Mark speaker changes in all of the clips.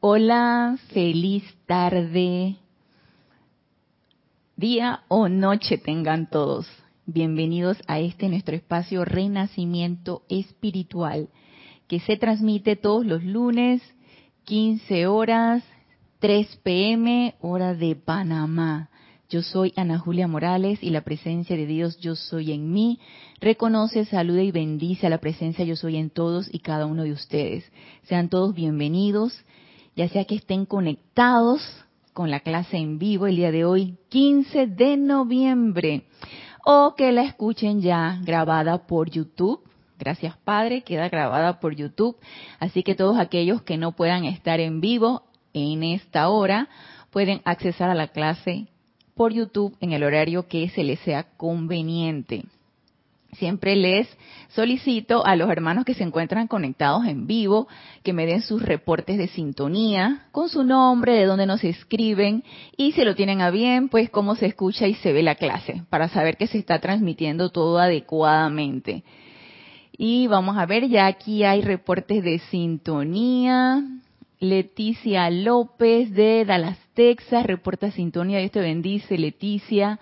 Speaker 1: Hola, feliz tarde, día o noche tengan todos. Bienvenidos a este nuestro espacio Renacimiento Espiritual, que se transmite todos los lunes, 15 horas, 3 pm, hora de Panamá. Yo soy Ana Julia Morales y la presencia de Dios Yo Soy en mí reconoce, saluda y bendice a la presencia Yo Soy en todos y cada uno de ustedes. Sean todos bienvenidos, ya sea que estén conectados con la clase en vivo el día de hoy, 15 de noviembre, o que la escuchen ya grabada por YouTube. Gracias Padre, queda grabada por YouTube. Así que todos aquellos que no puedan estar en vivo en esta hora pueden accesar a la clase por YouTube en el horario que se les sea conveniente. Siempre les solicito a los hermanos que se encuentran conectados en vivo que me den sus reportes de sintonía con su nombre, de dónde nos escriben y si lo tienen a bien, pues cómo se escucha y se ve la clase para saber que se está transmitiendo todo adecuadamente. Y vamos a ver, ya aquí hay reportes de sintonía. Leticia López de Dallas, Texas, reporta sintonía, Dios te bendice, Leticia.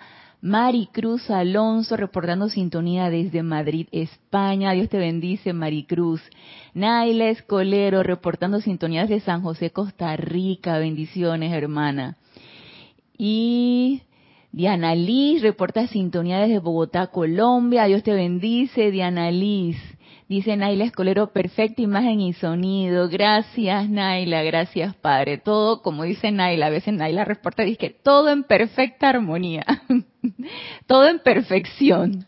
Speaker 1: Maricruz Alonso reportando sintonía desde Madrid, España. Dios te bendice, Maricruz. Naila Escolero reportando sintonía desde San José, Costa Rica. Bendiciones, hermana. Y Diana Liz reporta sintonía desde Bogotá, Colombia. Dios te bendice, Diana Liz. Dice Naila Escolero, perfecta imagen y sonido. Gracias, Naila. Gracias, Padre. Todo, como dice Naila, a veces Naila reporta, dice que todo en perfecta armonía. todo en perfección.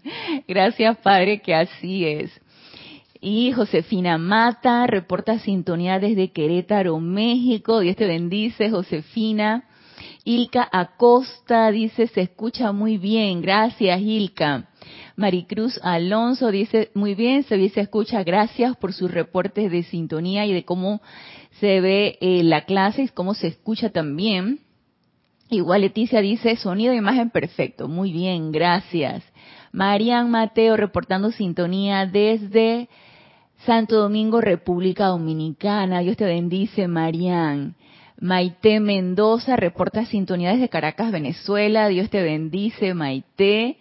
Speaker 1: Gracias, Padre, que así es. Y Josefina Mata reporta sintonía desde Querétaro, México. Dios te bendice, Josefina. Ilka Acosta dice, se escucha muy bien. Gracias, Ilka. Maricruz Alonso dice, muy bien, se, se escucha, gracias por sus reportes de sintonía y de cómo se ve eh, la clase y cómo se escucha también. Igual Leticia dice, sonido e imagen perfecto, muy bien, gracias. Marian Mateo reportando sintonía desde Santo Domingo, República Dominicana. Dios te bendice, Marian. Maite Mendoza reporta sintonía desde Caracas, Venezuela. Dios te bendice, Maite.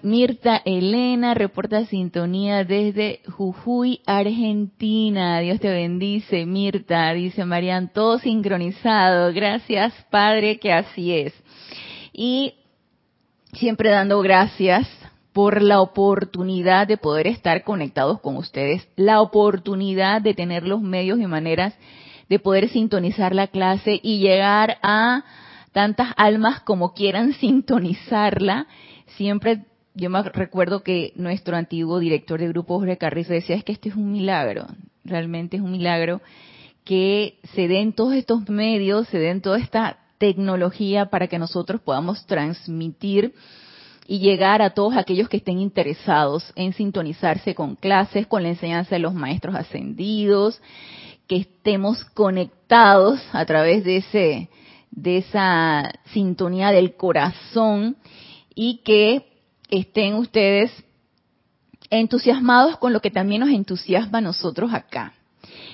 Speaker 1: Mirta Elena reporta sintonía desde Jujuy, Argentina. Dios te bendice, Mirta. Dice Marian, todo sincronizado. Gracias, Padre, que así es. Y siempre dando gracias por la oportunidad de poder estar conectados con ustedes, la oportunidad de tener los medios y maneras de poder sintonizar la clase y llegar a tantas almas como quieran sintonizarla siempre yo me recuerdo que nuestro antiguo director de grupo, Jorge Carrizo, decía, es que este es un milagro, realmente es un milagro que se den todos estos medios, se den toda esta tecnología para que nosotros podamos transmitir y llegar a todos aquellos que estén interesados en sintonizarse con clases, con la enseñanza de los maestros ascendidos, que estemos conectados a través de ese de esa sintonía del corazón y que estén ustedes entusiasmados con lo que también nos entusiasma a nosotros acá.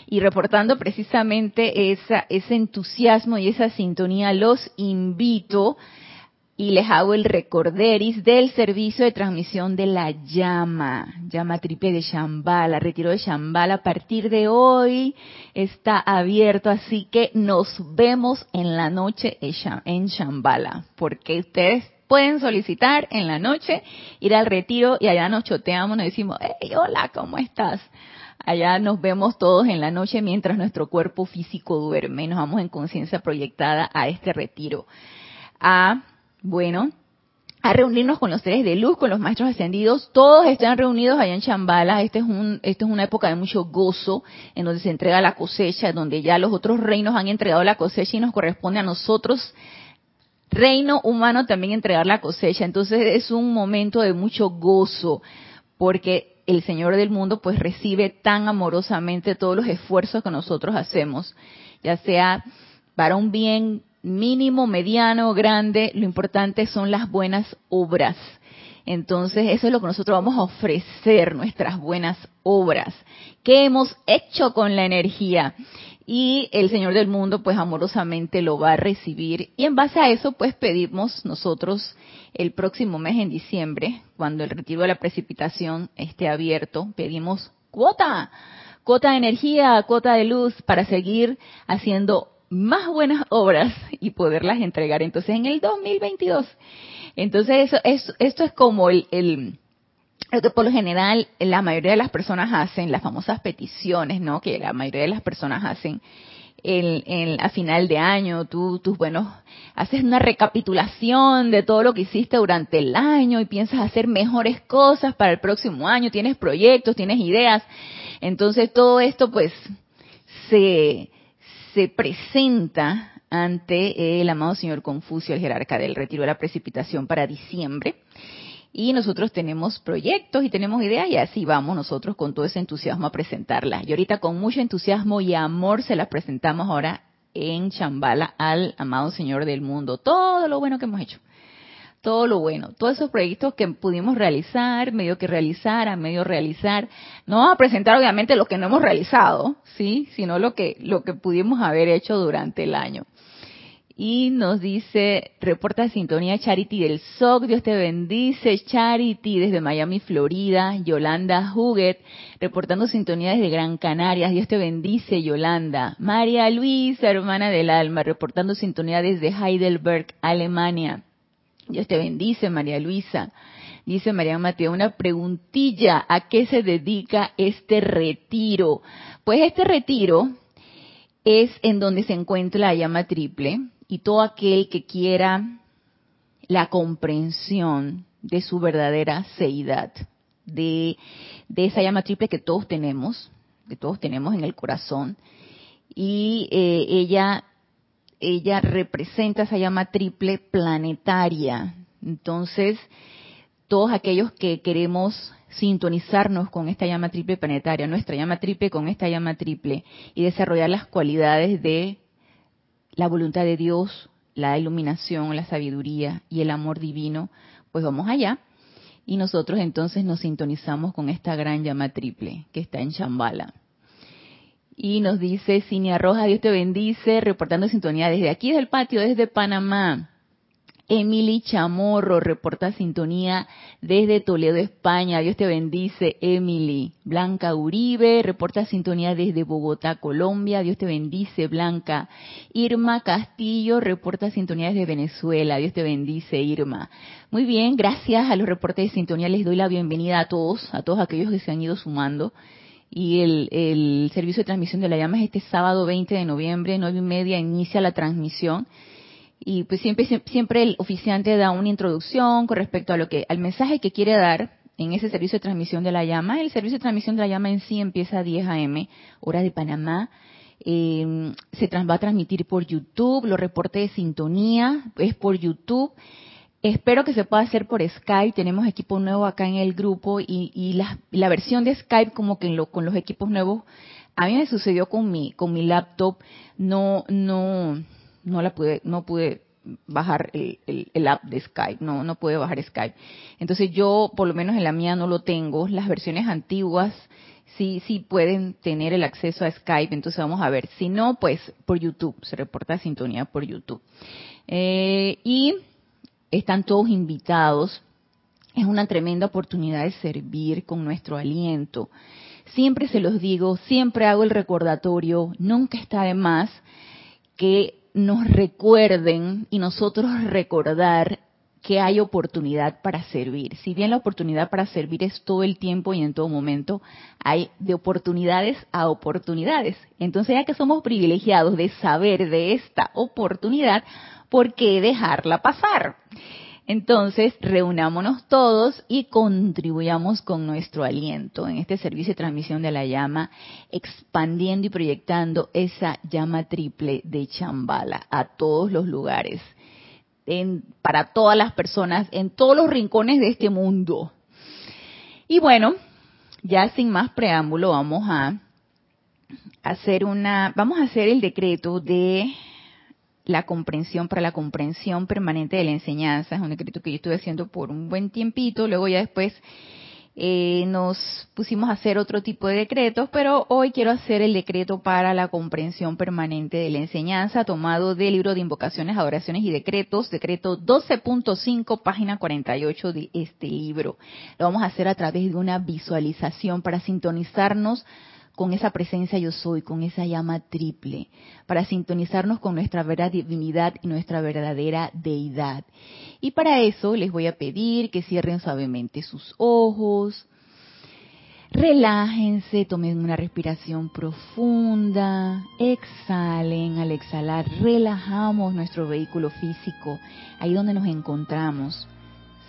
Speaker 1: Y reportando precisamente esa, ese entusiasmo y esa sintonía, los invito y les hago el recorderis del servicio de transmisión de la llama, llama triple de Shambhala, retiro de Shambhala a partir de hoy está abierto, así que nos vemos en la noche en Shambhala, porque ustedes pueden solicitar en la noche, ir al retiro y allá nos choteamos, nos decimos, hey, hola, ¿cómo estás? Allá nos vemos todos en la noche mientras nuestro cuerpo físico duerme. Nos vamos en conciencia proyectada a este retiro. A, bueno, a reunirnos con los seres de luz, con los maestros ascendidos. Todos están reunidos allá en Chambala. Este es un, esta es una época de mucho gozo, en donde se entrega la cosecha, donde ya los otros reinos han entregado la cosecha y nos corresponde a nosotros reino humano también entregar la cosecha. Entonces es un momento de mucho gozo porque el Señor del mundo pues recibe tan amorosamente todos los esfuerzos que nosotros hacemos, ya sea para un bien mínimo, mediano, grande, lo importante son las buenas obras. Entonces, eso es lo que nosotros vamos a ofrecer, nuestras buenas obras. ¿Qué hemos hecho con la energía? y el Señor del mundo pues amorosamente lo va a recibir y en base a eso pues pedimos nosotros el próximo mes en diciembre, cuando el retiro de la precipitación esté abierto, pedimos cuota, cuota de energía, cuota de luz para seguir haciendo más buenas obras y poderlas entregar entonces en el 2022. Entonces eso, es, esto es como el, el lo que por lo general la mayoría de las personas hacen, las famosas peticiones, ¿no? Que la mayoría de las personas hacen el, a final de año, tú, tus buenos, haces una recapitulación de todo lo que hiciste durante el año y piensas hacer mejores cosas para el próximo año, tienes proyectos, tienes ideas. Entonces todo esto pues se, se presenta ante el amado señor Confucio, el jerarca del retiro de la precipitación para diciembre y nosotros tenemos proyectos y tenemos ideas y así vamos nosotros con todo ese entusiasmo a presentarlas. Y ahorita con mucho entusiasmo y amor se las presentamos ahora en Chambala al amado Señor del mundo. Todo lo bueno que hemos hecho. Todo lo bueno, todos esos proyectos que pudimos realizar, medio que realizar, a medio realizar. No vamos a presentar obviamente lo que no hemos realizado, sí, sino lo que lo que pudimos haber hecho durante el año. Y nos dice, reporta sintonía Charity del SOC, Dios te bendice, Charity desde Miami, Florida, Yolanda Huguet, reportando sintonía desde Gran Canarias, Dios te bendice, Yolanda. María Luisa, hermana del alma, reportando sintonía desde Heidelberg, Alemania. Dios te bendice, María Luisa. Dice María Mateo, una preguntilla, ¿a qué se dedica este retiro? Pues este retiro es en donde se encuentra la llama triple, y todo aquel que quiera la comprensión de su verdadera seidad, de, esa llama triple que todos tenemos, que todos tenemos en el corazón, y eh, ella, ella representa esa llama triple planetaria. Entonces, todos aquellos que queremos sintonizarnos con esta llama triple planetaria, nuestra llama triple con esta llama triple, y desarrollar las cualidades de la voluntad de Dios, la iluminación, la sabiduría y el amor divino, pues vamos allá. Y nosotros entonces nos sintonizamos con esta gran llama triple que está en Chambala. Y nos dice Cinia Roja, Dios te bendice, reportando sintonía desde aquí, desde el patio, desde Panamá. Emily Chamorro reporta sintonía desde Toledo, España. Dios te bendice, Emily. Blanca Uribe reporta sintonía desde Bogotá, Colombia. Dios te bendice, Blanca. Irma Castillo reporta sintonía desde Venezuela. Dios te bendice, Irma. Muy bien, gracias a los reportes de sintonía les doy la bienvenida a todos, a todos aquellos que se han ido sumando. Y el, el servicio de transmisión de la llama es este sábado 20 de noviembre, nueve y media, inicia la transmisión y pues siempre siempre el oficiante da una introducción con respecto a lo que al mensaje que quiere dar en ese servicio de transmisión de la llama. El servicio de transmisión de la llama en sí empieza a 10 a.m. hora de Panamá. Eh, se va a transmitir por YouTube, los reportes de sintonía es por YouTube. Espero que se pueda hacer por Skype. Tenemos equipo nuevo acá en el grupo y, y la, versión de Skype como que lo, con los equipos nuevos a mí me sucedió con mi con mi laptop no no no la pude, no pude bajar el, app de Skype, no, no pude bajar Skype. Entonces yo, por lo menos en la mía no lo tengo. Las versiones antiguas sí, sí pueden tener el acceso a Skype, entonces vamos a ver. Si no, pues por YouTube, se reporta sintonía por YouTube. Eh, y están todos invitados. Es una tremenda oportunidad de servir con nuestro aliento. Siempre se los digo, siempre hago el recordatorio, nunca está de más que nos recuerden y nosotros recordar que hay oportunidad para servir. Si bien la oportunidad para servir es todo el tiempo y en todo momento, hay de oportunidades a oportunidades. Entonces, ya que somos privilegiados de saber de esta oportunidad, ¿por qué dejarla pasar? Entonces, reunámonos todos y contribuyamos con nuestro aliento en este servicio de transmisión de la llama, expandiendo y proyectando esa llama triple de Chambala a todos los lugares, para todas las personas, en todos los rincones de este mundo. Y bueno, ya sin más preámbulo, vamos a hacer una, vamos a hacer el decreto de la comprensión para la comprensión permanente de la enseñanza. Es un decreto que yo estuve haciendo por un buen tiempito, luego ya después eh, nos pusimos a hacer otro tipo de decretos, pero hoy quiero hacer el decreto para la comprensión permanente de la enseñanza, tomado del libro de invocaciones, adoraciones y decretos, decreto 12.5, página 48 de este libro. Lo vamos a hacer a través de una visualización para sintonizarnos con esa presencia yo soy, con esa llama triple, para sintonizarnos con nuestra verdadera divinidad y nuestra verdadera deidad. Y para eso les voy a pedir que cierren suavemente sus ojos, relájense, tomen una respiración profunda, exhalen, al exhalar relajamos nuestro vehículo físico, ahí donde nos encontramos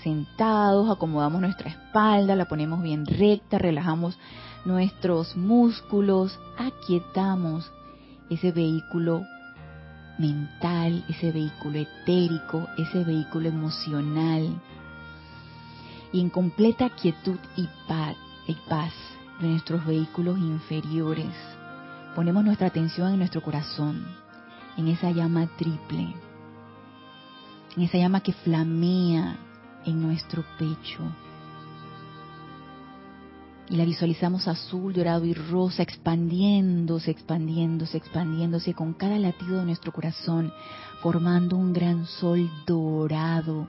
Speaker 1: sentados, acomodamos nuestra espalda, la ponemos bien recta, relajamos nuestros músculos, aquietamos ese vehículo mental, ese vehículo etérico, ese vehículo emocional. Y en completa quietud y paz, y paz de nuestros vehículos inferiores, ponemos nuestra atención en nuestro corazón, en esa llama triple, en esa llama que flamea en nuestro pecho, y la visualizamos azul, dorado y rosa, expandiéndose, expandiéndose, expandiéndose con cada latido de nuestro corazón, formando un gran sol dorado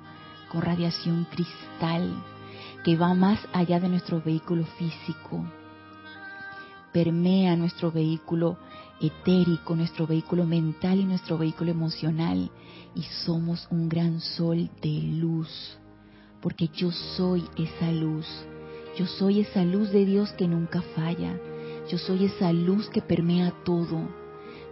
Speaker 1: con radiación cristal que va más allá de nuestro vehículo físico. Permea nuestro vehículo etérico, nuestro vehículo mental y nuestro vehículo emocional. Y somos un gran sol de luz, porque yo soy esa luz yo soy esa luz de Dios que nunca falla. Yo soy esa luz que permea todo.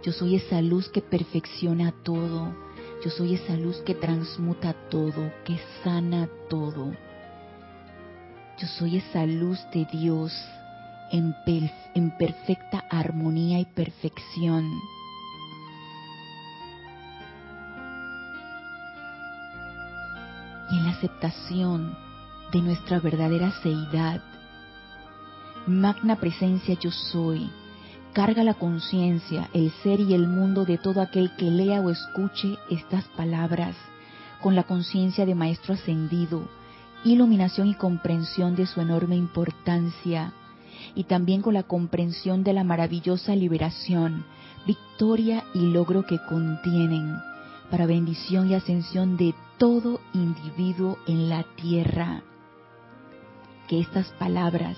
Speaker 1: Yo soy esa luz que perfecciona todo. Yo soy esa luz que transmuta todo, que sana todo. Yo soy esa luz de Dios en, en perfecta armonía y perfección. Y en la aceptación de nuestra verdadera seidad. Magna presencia yo soy. Carga la conciencia, el ser y el mundo de todo aquel que lea o escuche estas palabras con la conciencia de Maestro Ascendido, iluminación y comprensión de su enorme importancia, y también con la comprensión de la maravillosa liberación, victoria y logro que contienen, para bendición y ascensión de todo individuo en la tierra. Que estas palabras,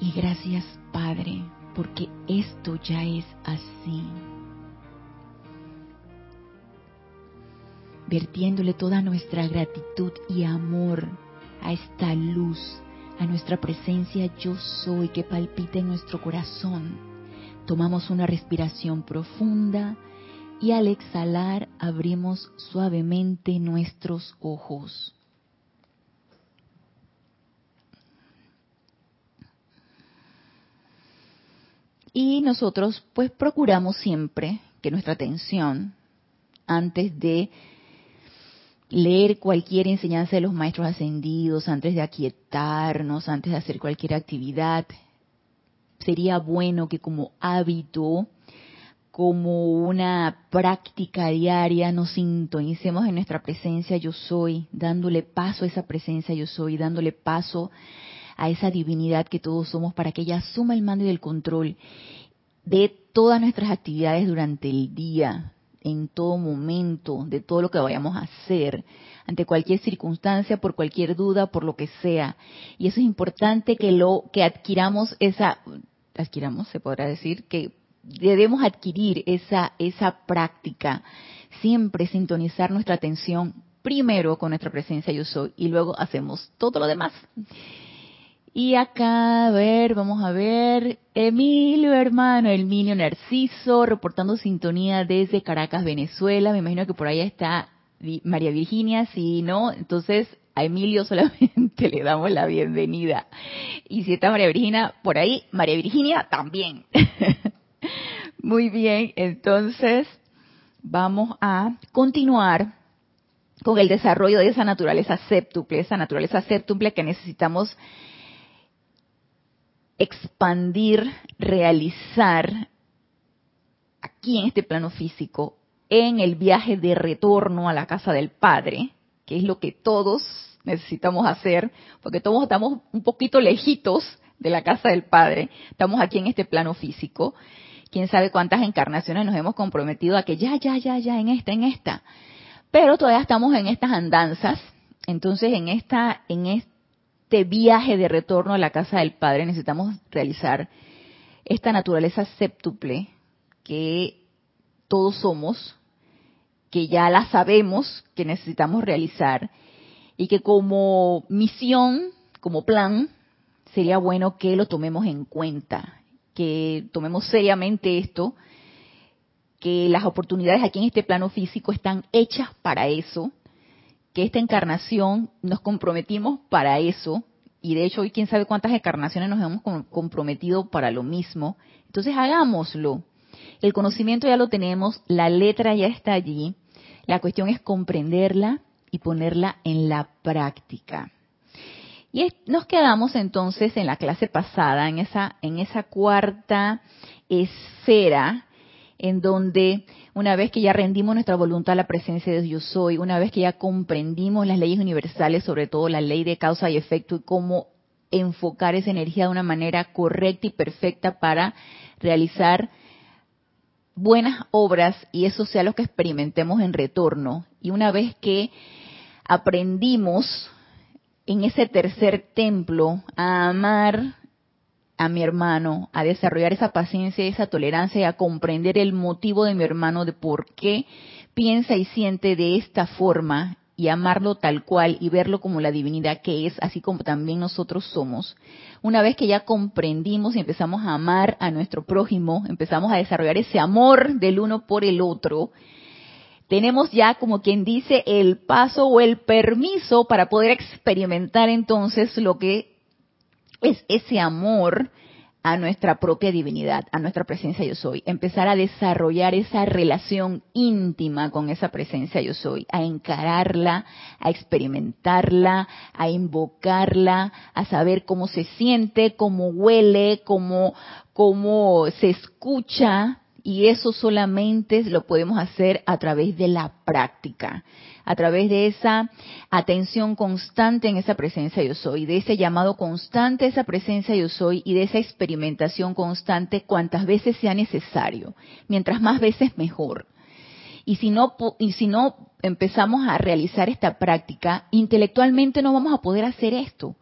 Speaker 1: Y gracias Padre, porque esto ya es así. Vertiéndole toda nuestra gratitud y amor a esta luz, a nuestra presencia yo soy que palpita en nuestro corazón. Tomamos una respiración profunda y al exhalar abrimos suavemente nuestros ojos. Y nosotros pues procuramos siempre que nuestra atención, antes de leer cualquier enseñanza de los maestros ascendidos, antes de aquietarnos, antes de hacer cualquier actividad, sería bueno que como hábito, como una práctica diaria, nos sintonicemos en nuestra presencia yo soy, dándole paso a esa presencia yo soy, dándole paso a esa divinidad que todos somos para que ella asuma el mando y el control de todas nuestras actividades durante el día, en todo momento, de todo lo que vayamos a hacer, ante cualquier circunstancia, por cualquier duda, por lo que sea. Y eso es importante que lo que adquiramos esa adquiramos, se podrá decir que debemos adquirir esa esa práctica, siempre sintonizar nuestra atención primero con nuestra presencia yo soy y luego hacemos todo lo demás. Y acá, a ver, vamos a ver, Emilio, hermano, Emilio Narciso, reportando sintonía desde Caracas, Venezuela. Me imagino que por ahí está María Virginia, sí, ¿no? Entonces, A Emilio solamente le damos la bienvenida. Y si está María Virginia por ahí, María Virginia también. Muy bien, entonces vamos a continuar con el desarrollo de esa naturaleza séptuple, esa naturaleza séptuple que necesitamos expandir, realizar aquí en este plano físico, en el viaje de retorno a la casa del Padre, que es lo que todos necesitamos hacer, porque todos estamos un poquito lejitos de la casa del Padre, estamos aquí en este plano físico, quién sabe cuántas encarnaciones nos hemos comprometido a que ya, ya, ya, ya, en esta, en esta, pero todavía estamos en estas andanzas, entonces en esta, en este viaje de retorno a la casa del Padre necesitamos realizar esta naturaleza séptuple que todos somos, que ya la sabemos que necesitamos realizar y que como misión, como plan, sería bueno que lo tomemos en cuenta, que tomemos seriamente esto que las oportunidades aquí en este plano físico están hechas para eso, que esta encarnación nos comprometimos para eso, y de hecho hoy quién sabe cuántas encarnaciones nos hemos comprometido para lo mismo. Entonces hagámoslo. El conocimiento ya lo tenemos, la letra ya está allí, la cuestión es comprenderla y ponerla en la práctica. Y nos quedamos entonces en la clase pasada, en esa, en esa cuarta esfera en donde una vez que ya rendimos nuestra voluntad a la presencia de Dios soy, una vez que ya comprendimos las leyes universales, sobre todo la ley de causa y efecto y cómo enfocar esa energía de una manera correcta y perfecta para realizar buenas obras y eso sea lo que experimentemos en retorno. Y una vez que aprendimos en ese tercer templo a amar a mi hermano, a desarrollar esa paciencia y esa tolerancia y a comprender el motivo de mi hermano de por qué piensa y siente de esta forma y amarlo tal cual y verlo como la divinidad que es, así como también nosotros somos. Una vez que ya comprendimos y empezamos a amar a nuestro prójimo, empezamos a desarrollar ese amor del uno por el otro, tenemos ya como quien dice el paso o el permiso para poder experimentar entonces lo que es ese amor a nuestra propia divinidad, a nuestra presencia yo soy, empezar a desarrollar esa relación íntima con esa presencia yo soy, a encararla, a experimentarla, a invocarla, a saber cómo se siente, cómo huele, cómo, cómo se escucha, y eso solamente lo podemos hacer a través de la práctica a través de esa atención constante en esa presencia yo soy, de ese llamado constante a esa presencia yo soy y de esa experimentación constante cuantas veces sea necesario. Mientras más veces mejor. Y si no, y si no empezamos a realizar esta práctica, intelectualmente no vamos a poder hacer esto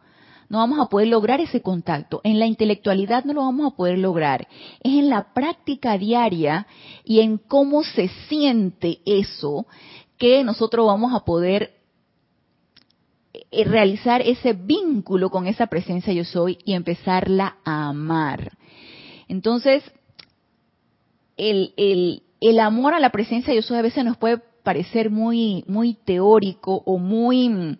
Speaker 1: no vamos a poder lograr ese contacto. En la intelectualidad no lo vamos a poder lograr. Es en la práctica diaria y en cómo se siente eso que nosotros vamos a poder eh, realizar ese vínculo con esa presencia yo soy y empezarla a amar. Entonces, el, el, amor a la presencia yo soy a veces nos puede parecer muy, muy teórico o muy,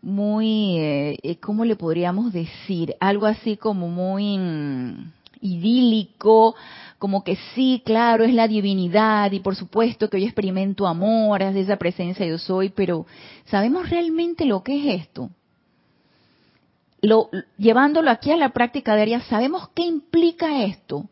Speaker 1: muy, eh, eh, ¿cómo le podríamos decir? Algo así como muy mm, idílico, como que sí, claro, es la divinidad y por supuesto que yo experimento amor, es de esa presencia yo soy, pero ¿sabemos realmente lo que es esto? Lo, llevándolo aquí a la práctica diaria, ¿sabemos qué implica esto?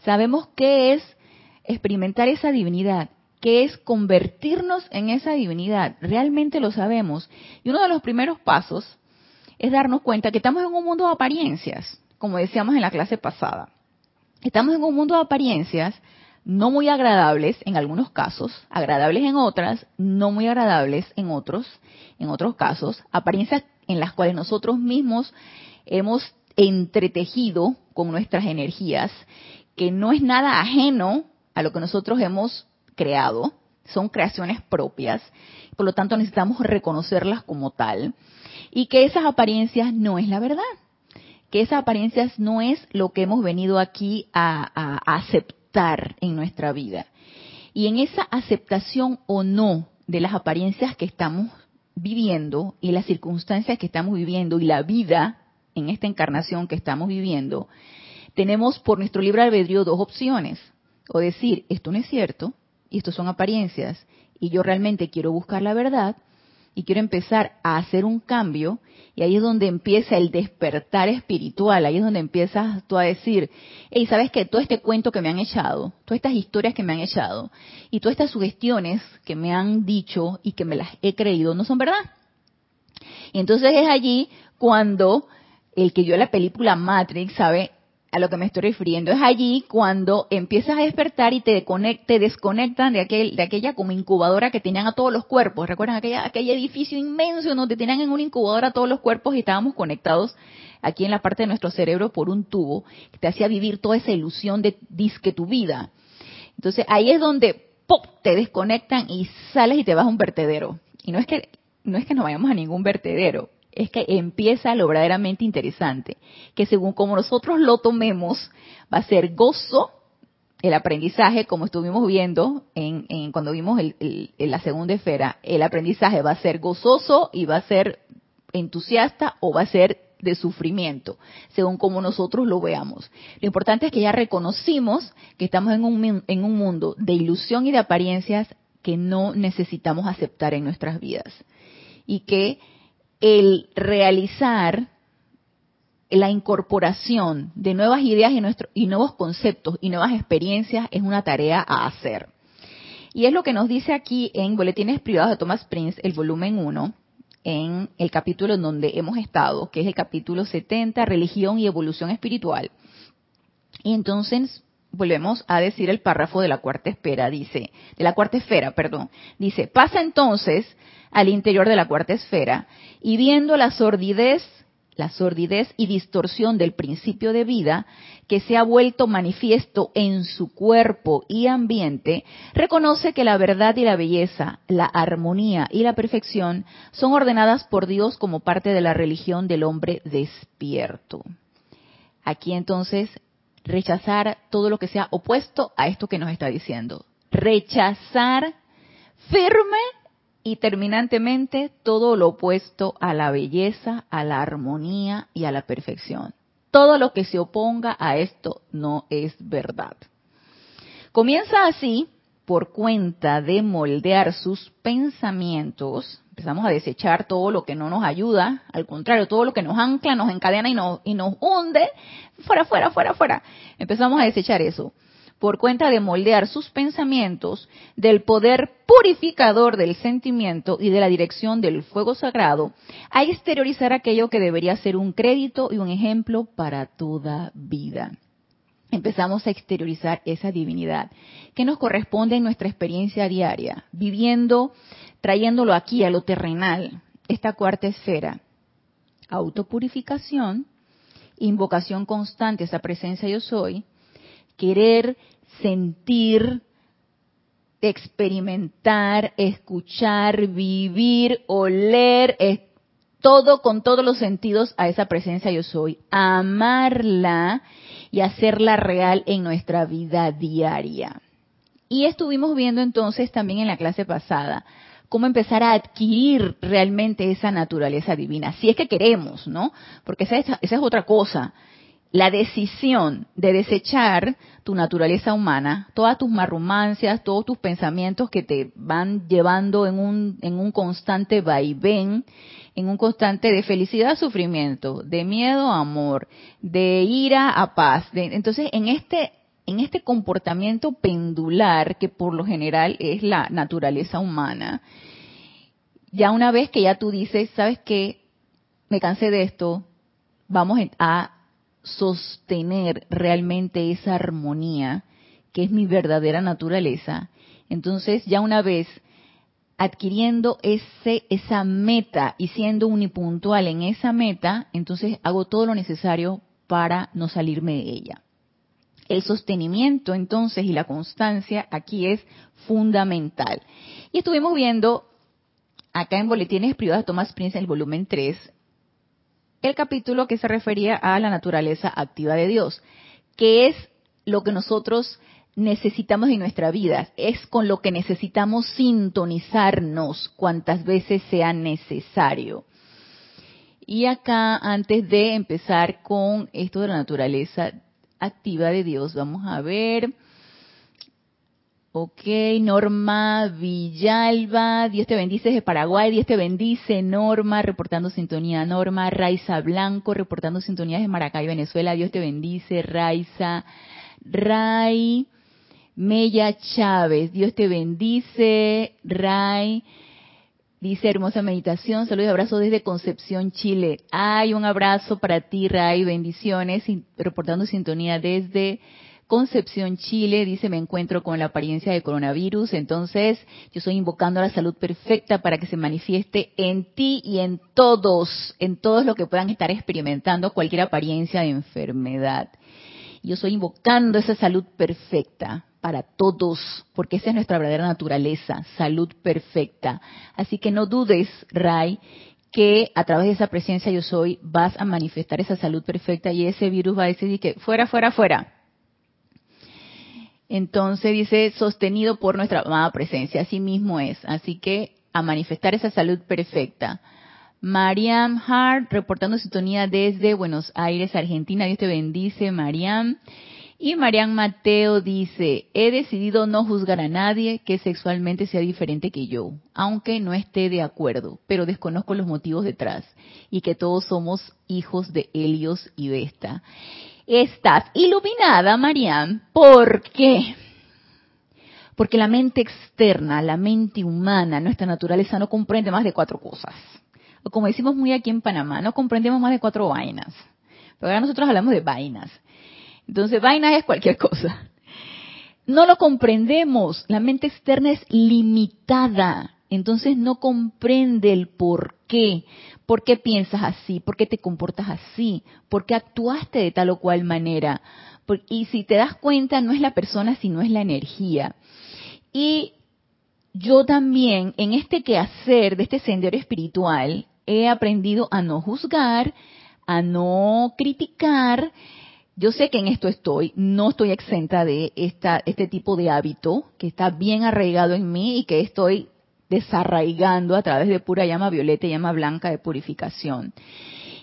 Speaker 1: ¿Sabemos qué es experimentar esa divinidad? ¿Qué es convertirnos en esa divinidad? Realmente lo sabemos. Y uno de los primeros pasos es darnos cuenta que estamos en un mundo de apariencias, como decíamos en la clase pasada. Estamos en un mundo de apariencias no muy agradables en algunos casos, agradables en otras, no muy agradables en otros, en otros casos, apariencias en las cuales nosotros mismos hemos entretejido con nuestras energías, que no es nada ajeno a lo que nosotros hemos creado, son creaciones propias, por lo tanto necesitamos reconocerlas como tal, y que esas apariencias no es la verdad que esas apariencias no es lo que hemos venido aquí a, aceptar en nuestra vida. Y en esa aceptación o no de las apariencias que estamos viviendo y las circunstancias que estamos viviendo y la vida en esta encarnación que estamos viviendo, tenemos por nuestro libre albedrío dos opciones. O decir, esto no es cierto, y esto son apariencias, y yo realmente quiero buscar la verdad, y quiero empezar a hacer un cambio, y ahí es donde empieza el despertar espiritual, ahí es donde empiezas tú a decir, hey, ¿sabes qué? Todo este cuento que me han echado, todas estas historias que me han echado, y todas estas sugestiones que me han dicho y que me las he creído, no son verdad. Y entonces es allí cuando el que vio la película Matrix sabe a lo que me estoy refiriendo. Es allí cuando empiezas a despertar y te, desconectan de, aquel, de aquella como incubadora que tenían a todos los cuerpos. ¿Recuerdan aquella, aquel edificio inmenso donde tenían en una incubadora a todos los cuerpos y estábamos conectados aquí en la parte de nuestro cerebro por un tubo que te hacía vivir toda esa ilusión de disque tu vida? Entonces ahí es donde ¡pop! te desconectan y sales y te vas a un vertedero. Y no es que no es que no vayamos a ningún vertedero, es que empieza lo verdaderamente interesante, que según como nosotros lo tomemos, va a ser gozo, el aprendizaje, como estuvimos viendo en, cuando vimos la segunda esfera, el aprendizaje va a ser gozoso y va a ser entusiasta o va a ser de sufrimiento, según como nosotros lo veamos. Lo importante es que ya reconocimos que estamos en un, en un mundo de ilusión y de apariencias que no necesitamos aceptar en nuestras vidas. Y que el realizar la incorporación de nuevas ideas y, nuevos conceptos y nuevas experiencias es una tarea a hacer. Y es lo que nos dice aquí en Boletines Privados de Thomas Prince, el volumen 1, en el capítulo en donde hemos estado, que es el capítulo 70, Religión y Evolución Espiritual. Y entonces volvemos a decir el párrafo de la cuarta esfera, dice, de la cuarta esfera, perdón, dice, pasa entonces al interior de la cuarta esfera y viendo la sordidez, la sordidez y distorsión del principio de vida que se ha vuelto manifiesto en su cuerpo y ambiente, reconoce que la verdad y la belleza, la armonía y la perfección son ordenadas por Dios como parte de la religión del hombre despierto. Aquí entonces rechazar todo lo que sea opuesto a esto que nos está diciendo. Rechazar firme y terminantemente todo lo opuesto a la belleza, a la armonía y a la perfección. Todo lo que se oponga a esto no es verdad. Comienza así por cuenta de moldear sus pensamientos, empezamos a desechar todo lo que no nos ayuda, al contrario, todo lo que nos ancla, nos encadena y nos, y nos hunde, fuera, fuera, fuera, fuera. Empezamos a desechar eso por cuenta de moldear sus pensamientos del poder purificador del sentimiento y de la dirección del fuego sagrado, a exteriorizar aquello que debería ser un crédito y un ejemplo para toda vida. Empezamos a exteriorizar esa divinidad que nos corresponde en nuestra experiencia diaria, viviendo, trayéndolo aquí a lo terrenal, esta cuarta esfera. Autopurificación, invocación constante, esa presencia yo soy, querer sentir, experimentar, escuchar, vivir, oler, todo con todos los sentidos a esa presencia yo soy, amarla y hacerla real en nuestra vida diaria. Y estuvimos viendo entonces también en la clase pasada cómo empezar a adquirir realmente esa naturaleza divina, si es que queremos, ¿no? Porque esa esa es otra cosa la decisión de desechar tu naturaleza humana, todas tus marrumancias, todos tus pensamientos que te van llevando en un, en un constante vaivén, en un constante de felicidad sufrimiento, de miedo amor, de ira a paz. entonces, en este, en este comportamiento pendular que por lo general es la naturaleza humana, ya una vez que ya tú dices, ¿sabes qué? Me cansé de esto, vamos a sostener realmente esa armonía, que es mi verdadera naturaleza, entonces ya una vez adquiriendo ese, esa meta y siendo unipuntual en esa meta, entonces hago todo lo necesario para no salirme de ella. El sostenimiento entonces y la constancia aquí es fundamental. Y estuvimos viendo acá en Boletines Privados Thomas Prince, el volumen 3, el capítulo que se refería a la naturaleza activa de Dios, que es lo que nosotros necesitamos en nuestra vida, es con lo que necesitamos sintonizarnos cuantas veces sea necesario. Y acá, antes de empezar con esto de la naturaleza activa de Dios, vamos a ver. Ok, Norma Villalba, Dios te bendice desde Paraguay, Dios te bendice, Norma, reportando sintonía, Norma, Raiza Blanco, reportando sintonía desde Maracay, Venezuela, Dios te bendice, Raiza, Ray, Mella Chávez, Dios te bendice, Ray, dice hermosa meditación, saludos y abrazos desde Concepción, Chile. Hay un abrazo para ti, Ray, bendiciones, reportando sintonía desde Concepción, Chile, dice, me encuentro con la apariencia de coronavirus, entonces yo estoy invocando la salud perfecta para que se manifieste en ti y en todos, en todos los que puedan estar experimentando cualquier apariencia de enfermedad. Yo estoy invocando esa salud perfecta para todos, porque esa es nuestra verdadera naturaleza, salud perfecta. Así que no dudes, Ray, que a través de esa presencia yo soy vas a manifestar esa salud perfecta y ese virus va a decir que fuera, fuera, fuera. Entonces dice, sostenido por nuestra amada presencia, así mismo es. Así que a manifestar esa salud perfecta. Mariam Hart, reportando sintonía desde Buenos Aires, Argentina. Dios te bendice, Mariam. Y Mariam Mateo dice, he decidido no juzgar a nadie que sexualmente sea diferente que yo, aunque no esté de acuerdo, pero desconozco los motivos detrás y que todos somos hijos de Helios y Vesta. Estás iluminada, Mariam. ¿Por qué? Porque la mente externa, la mente humana, nuestra naturaleza no comprende más de cuatro cosas. O como decimos muy aquí en Panamá, no comprendemos más de cuatro vainas. Pero ahora nosotros hablamos de vainas. Entonces, vainas es cualquier cosa. No lo comprendemos. La mente externa es limitada. Entonces no comprende el por qué. ¿Por qué piensas así? ¿Por qué te comportas así? ¿Por qué actuaste de tal o cual manera? Y si te das cuenta, no es la persona, sino es la energía. Y yo también, en este quehacer de este sendero espiritual, he aprendido a no juzgar, a no criticar. Yo sé que en esto estoy, no estoy exenta de esta, este tipo de hábito que está bien arraigado en mí y que estoy desarraigando a través de pura llama violeta y llama blanca de purificación.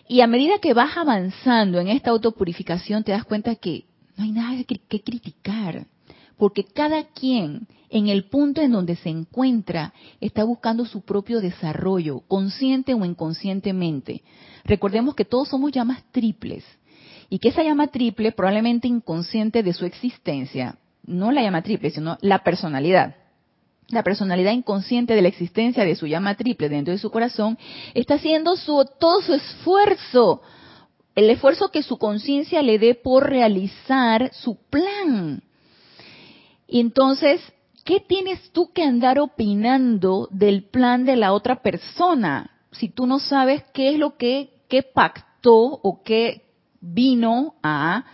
Speaker 1: Y a medida que vas avanzando en esta autopurificación, te das cuenta que no hay nada que, criticar, porque cada quien en el punto en donde se encuentra está buscando su propio desarrollo, consciente o inconscientemente. Recordemos que todos somos llamas triples y que esa llama triple, probablemente inconsciente de su existencia, no la llama triple, sino la personalidad, la personalidad inconsciente de la existencia de su llama triple dentro de su corazón, está haciendo su, todo su esfuerzo, el esfuerzo que su conciencia le dé por realizar su plan. Y entonces, ¿qué tienes tú que andar opinando del plan de la otra persona? Si tú no sabes qué es lo que, qué pactó o qué vino a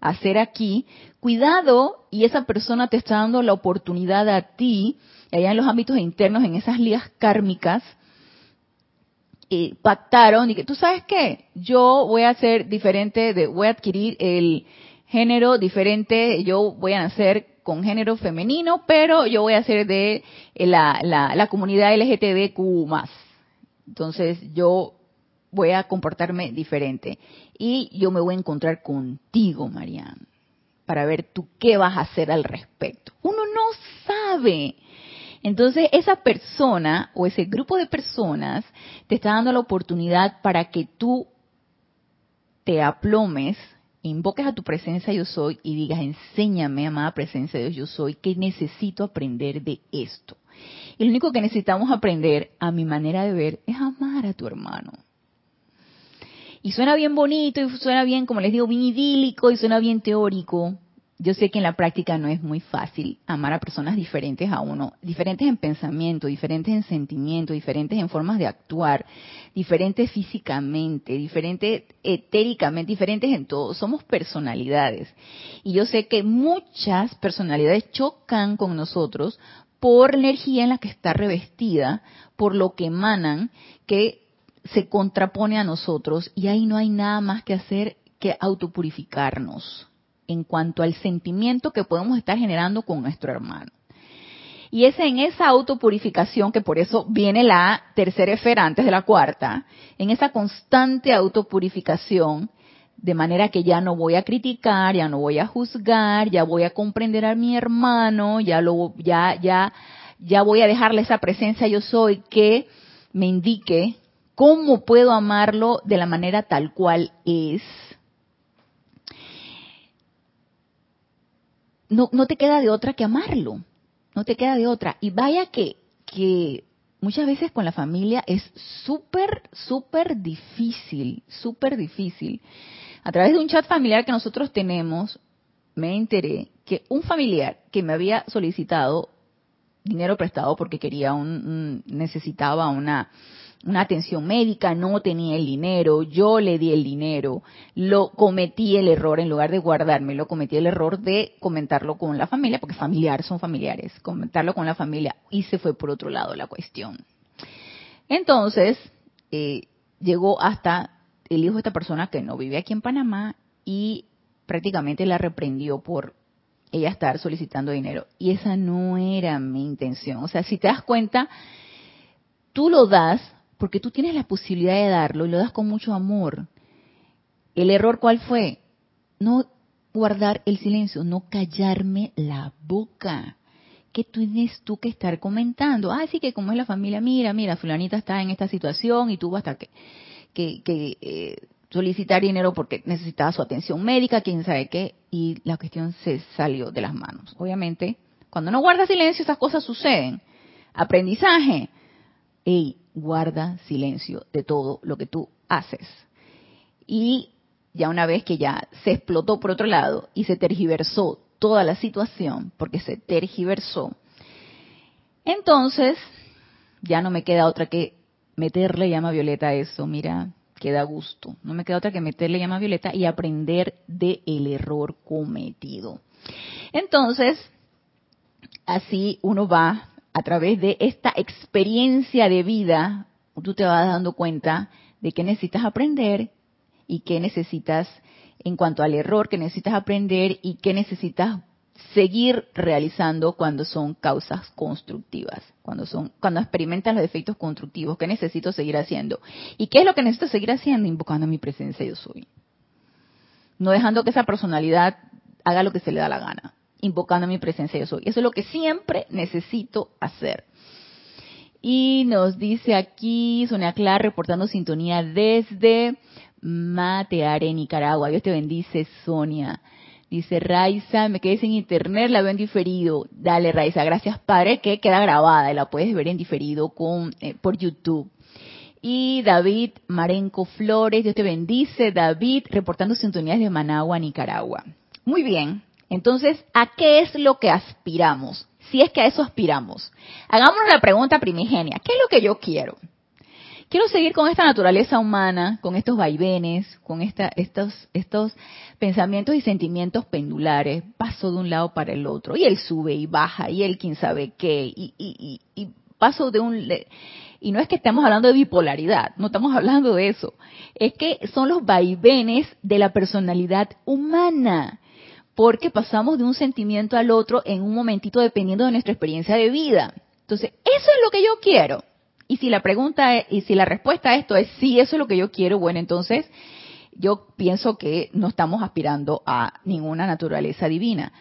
Speaker 1: hacer aquí, cuidado y esa persona te está dando la oportunidad a ti allá en los ámbitos internos, en esas ligas kármicas, y pactaron y que tú sabes qué, yo voy a ser diferente, de, voy a adquirir el género diferente, yo voy a nacer con género femenino, pero yo voy a ser de la, la, la comunidad LGTBQ más. Entonces yo voy a comportarme diferente. Y yo me voy a encontrar contigo, Mariana, para ver tú qué vas a hacer al respecto. Uno no sabe. Entonces, esa persona o ese grupo de personas te está dando la oportunidad para que tú te aplomes, invoques a tu presencia yo soy y digas, enséñame, amada presencia de Dios yo soy, que necesito aprender de esto. Y lo único que necesitamos aprender, a mi manera de ver, es amar a tu hermano. Y suena bien bonito y suena bien, como les digo, bien idílico y suena bien teórico, yo sé que en la práctica no es muy fácil amar a personas diferentes a uno, diferentes en pensamiento, diferentes en sentimiento, diferentes en formas de actuar, diferentes físicamente, diferentes etéricamente, diferentes en todo. Somos personalidades. Y yo sé que muchas personalidades chocan con nosotros por la energía en la que está revestida, por lo que emanan, que se contrapone a nosotros y ahí no hay nada más que hacer que autopurificarnos en cuanto al sentimiento que podemos estar generando con nuestro hermano. Y es en esa autopurificación, que por eso viene la tercera esfera antes de la cuarta, en esa constante autopurificación, de manera que ya no voy a criticar, ya no voy a juzgar, ya voy a comprender a mi hermano, ya lo, ya, ya, ya voy a dejarle esa presencia yo soy que me indique cómo puedo amarlo de la manera tal cual es. No, no te queda de otra que amarlo no te queda de otra. Y vaya que, que muchas veces con la familia es súper, súper difícil, súper difícil. A través de un chat familiar que nosotros tenemos, me enteré que un familiar que me había solicitado dinero prestado porque quería un necesitaba una una atención médica, no tenía el dinero, yo le di el dinero, lo cometí el error, en lugar de guardármelo, cometí el error de comentarlo con la familia, porque familiar son familiares, comentarlo con la familia, y se fue por otro lado la cuestión. Entonces, eh, llegó hasta el hijo de esta persona que no vive aquí en Panamá y prácticamente la reprendió por ella estar solicitando dinero. Y esa no era mi intención. O sea, si te das cuenta, tú lo das porque tú tienes la posibilidad de darlo y lo das con mucho amor. ¿El error cuál fue? No guardar el silencio, no callarme la boca. ¿Qué tienes tú que estar comentando? Ah, sí que como es la familia, mira, mira, fulanita está en esta situación y tú vas a que, que, eh, solicitar dinero porque necesitaba su atención médica, quién sabe qué, y la cuestión se salió de las manos. Obviamente, cuando no guardas silencio, estas cosas suceden. Aprendizaje. Ey, guarda silencio de todo lo que tú haces. Y ya una vez que ya se explotó por otro lado y se tergiversó toda la situación, porque se tergiversó, entonces ya no me queda otra que meterle llama violeta a eso, mira, queda gusto. No me queda otra que meterle llama violeta y aprender del el error cometido. Entonces, así uno va a través de esta experiencia de vida, tú te vas dando cuenta de qué necesitas aprender y qué necesitas en cuanto al error que necesitas aprender y qué necesitas seguir realizando cuando son causas constructivas, cuando son cuando experimentas los efectos constructivos, qué necesito seguir haciendo y qué es lo que necesito seguir haciendo invocando mi presencia yo soy. No dejando que esa personalidad haga lo que se le da la gana invocando mi presencia yo soy. Eso es lo que siempre necesito hacer. Y nos dice aquí Sonia Clara reportando sintonía desde Mateare, Nicaragua. Dios te bendice, Sonia. Dice Raiza, me quedé sin internet, la veo en diferido. Dale, Raiza, gracias, Padre, que queda grabada y la puedes ver en diferido con, eh, por YouTube. Y David Marenco Flores, Dios te bendice, David, reportando sintonías de Managua, Nicaragua. Muy bien, entonces, ¿a qué es lo que aspiramos? Si es que a eso aspiramos. Hagámonos la pregunta primigenia. ¿Qué es lo que yo quiero? Quiero seguir con esta naturaleza humana, con estos vaivenes, con estos, estos pensamientos y sentimientos pendulares. Paso de un lado para el otro. Y él sube y baja, y él quién sabe qué. Y, y, y paso de un... Y no es que estemos hablando de bipolaridad, no estamos hablando de eso. Es que son los vaivenes de la personalidad humana porque pasamos de un sentimiento al otro en un momentito dependiendo de nuestra experiencia de vida. Entonces, eso es lo que yo quiero. Y si la pregunta es, y si la respuesta a esto es sí, eso es lo que yo quiero, bueno, entonces yo pienso que no estamos aspirando a ninguna naturaleza divina.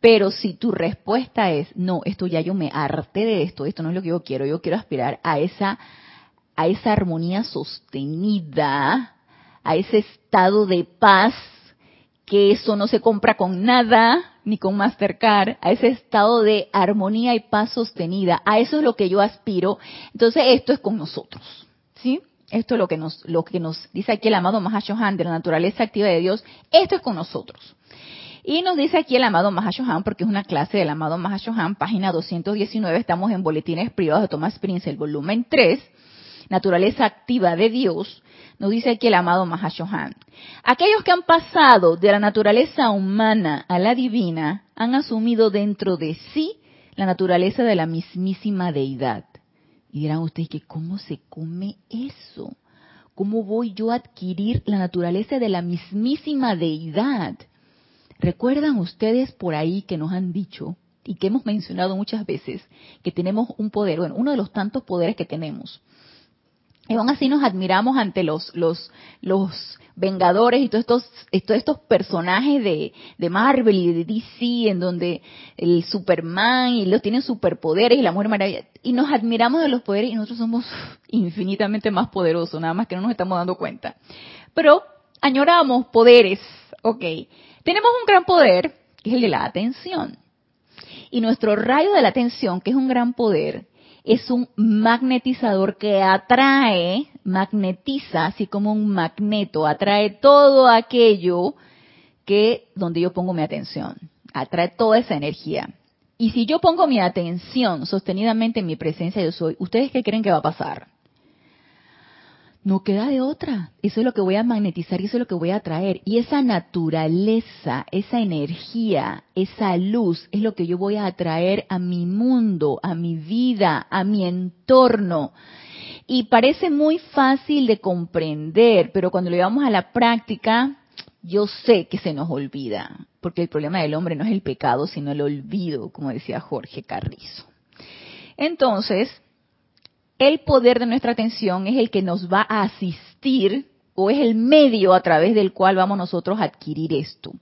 Speaker 1: Pero si tu respuesta es no, esto ya yo me harté de esto, esto no es lo que yo quiero, yo quiero aspirar a esa a esa armonía sostenida, a ese estado de paz que eso no se compra con nada ni con Mastercard, a ese estado de armonía y paz sostenida, a eso es lo que yo aspiro. Entonces esto es con nosotros, ¿sí? Esto es lo que nos, lo que nos dice aquí el amado Mahashohan de la naturaleza activa de Dios, esto es con nosotros. Y nos dice aquí el amado Mahashohan, porque es una clase del amado Mahashohan, página 219, estamos en Boletines Privados de Thomas Prince, el volumen 3, Naturaleza Activa de Dios, nos dice aquí el amado Mahashohan. Aquellos que han pasado de la naturaleza humana a la divina han asumido dentro de sí la naturaleza de la mismísima deidad. Y dirán ustedes que cómo se come eso? ¿Cómo voy yo a adquirir la naturaleza de la mismísima deidad? ¿Recuerdan ustedes por ahí que nos han dicho y que hemos mencionado muchas veces que tenemos un poder, bueno, uno de los tantos poderes que tenemos? Y aún así nos admiramos ante los, los, los Vengadores y todos estos, todos estos personajes de, de, Marvel y de DC, en donde el Superman y los tienen superpoderes y la Mujer Maravilla, y nos admiramos de los poderes y nosotros somos infinitamente más poderosos, nada más que no nos estamos dando cuenta. Pero añoramos poderes, ok. Tenemos un gran poder, que es el de la atención. Y nuestro rayo de la atención, que es un gran poder, es un magnetizador que atrae, magnetiza, así como un magneto, atrae todo aquello que donde yo pongo mi atención, atrae toda esa energía. Y si yo pongo mi atención sostenidamente en mi presencia yo soy, ¿ustedes qué creen que va a pasar? No queda de otra. Eso es lo que voy a magnetizar y eso es lo que voy a atraer. Y esa naturaleza, esa energía, esa luz es lo que yo voy a atraer a mi mundo, a mi vida, a mi entorno. Y parece muy fácil de comprender, pero cuando lo llevamos a la práctica, yo sé que se nos olvida, porque el problema del hombre no es el pecado, sino el olvido, como decía Jorge Carrizo. Entonces, el poder de nuestra atención es el que nos va a asistir o es el medio a través del cual vamos nosotros a adquirir esto.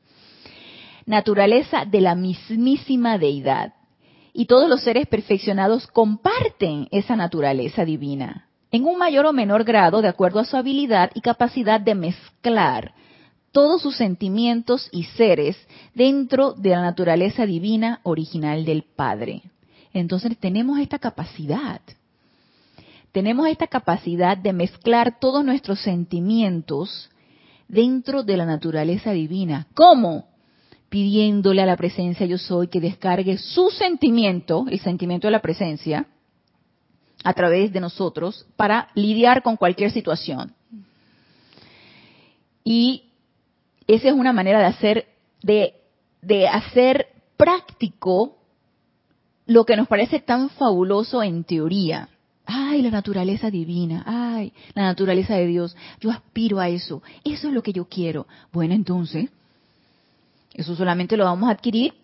Speaker 1: Naturaleza de la mismísima deidad. Y todos los seres perfeccionados comparten esa naturaleza divina, en un mayor o menor grado de acuerdo a su habilidad y capacidad de mezclar todos sus sentimientos y seres dentro de la naturaleza divina original del Padre. Entonces tenemos esta capacidad tenemos esta capacidad de mezclar todos nuestros sentimientos dentro de la naturaleza divina. ¿Cómo? Pidiéndole a la presencia yo soy que descargue su sentimiento, el sentimiento de la presencia, a través de nosotros para lidiar con cualquier situación. Y esa es una manera de hacer, de, de hacer práctico lo que nos parece tan fabuloso en teoría ay, la naturaleza divina, ay, la naturaleza de Dios, yo aspiro a eso, eso es lo que yo quiero. Bueno, entonces, eso solamente lo vamos a adquirir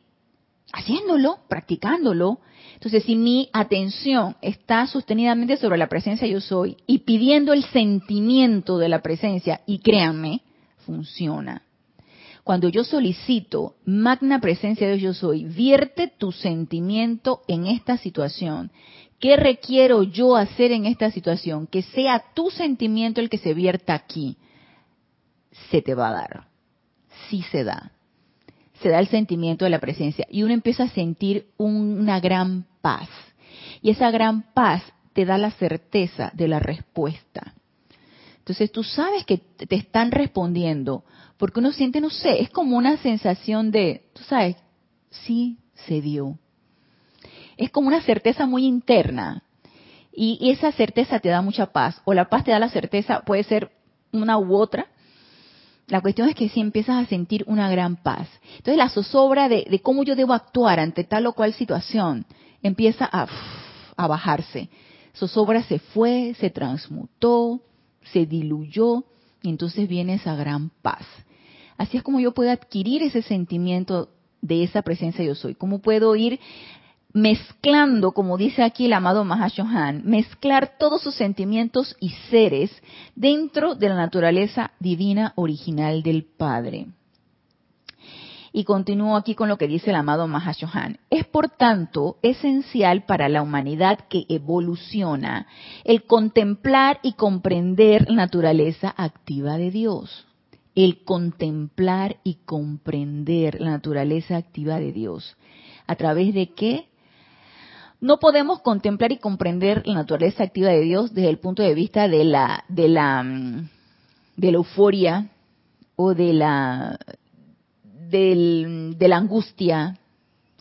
Speaker 1: haciéndolo, practicándolo. Entonces, si mi atención está sostenidamente sobre la presencia yo soy y pidiendo el sentimiento de la presencia, y créanme, funciona. Cuando yo solicito, magna presencia de yo soy, vierte tu sentimiento en esta situación ¿Qué requiero yo hacer en esta situación? Que sea tu sentimiento el que se vierta aquí. Se te va a dar. Sí se da. Se da el sentimiento de la presencia y uno empieza a sentir una gran paz. Y esa gran paz te da la certeza de la respuesta. Entonces tú sabes que te están respondiendo porque uno siente, no sé, es como una sensación de, tú sabes, sí se dio es como una certeza muy interna. Y, esa certeza te da mucha paz. O la paz te da la certeza, puede ser una u otra. La cuestión es que si empiezas a sentir una gran paz. Entonces la zozobra de, cómo yo debo actuar ante tal o cual situación empieza a, a bajarse. Zozobra se fue, se transmutó, se diluyó y entonces viene esa gran paz. Así es como yo puedo adquirir ese sentimiento de esa presencia yo soy. Cómo puedo ir mezclando, como dice aquí el amado Mahashohan, mezclar todos sus sentimientos y seres dentro de la naturaleza divina original del Padre. Y continúo aquí con lo que dice el amado Mahashohan. Es por tanto esencial para la humanidad que evoluciona el contemplar y comprender la naturaleza activa de Dios. El contemplar y comprender la naturaleza activa de Dios. ¿A través de qué? No podemos contemplar y comprender la naturaleza activa de Dios desde el punto de vista de la de la mm, de la euforia o de la de la angustia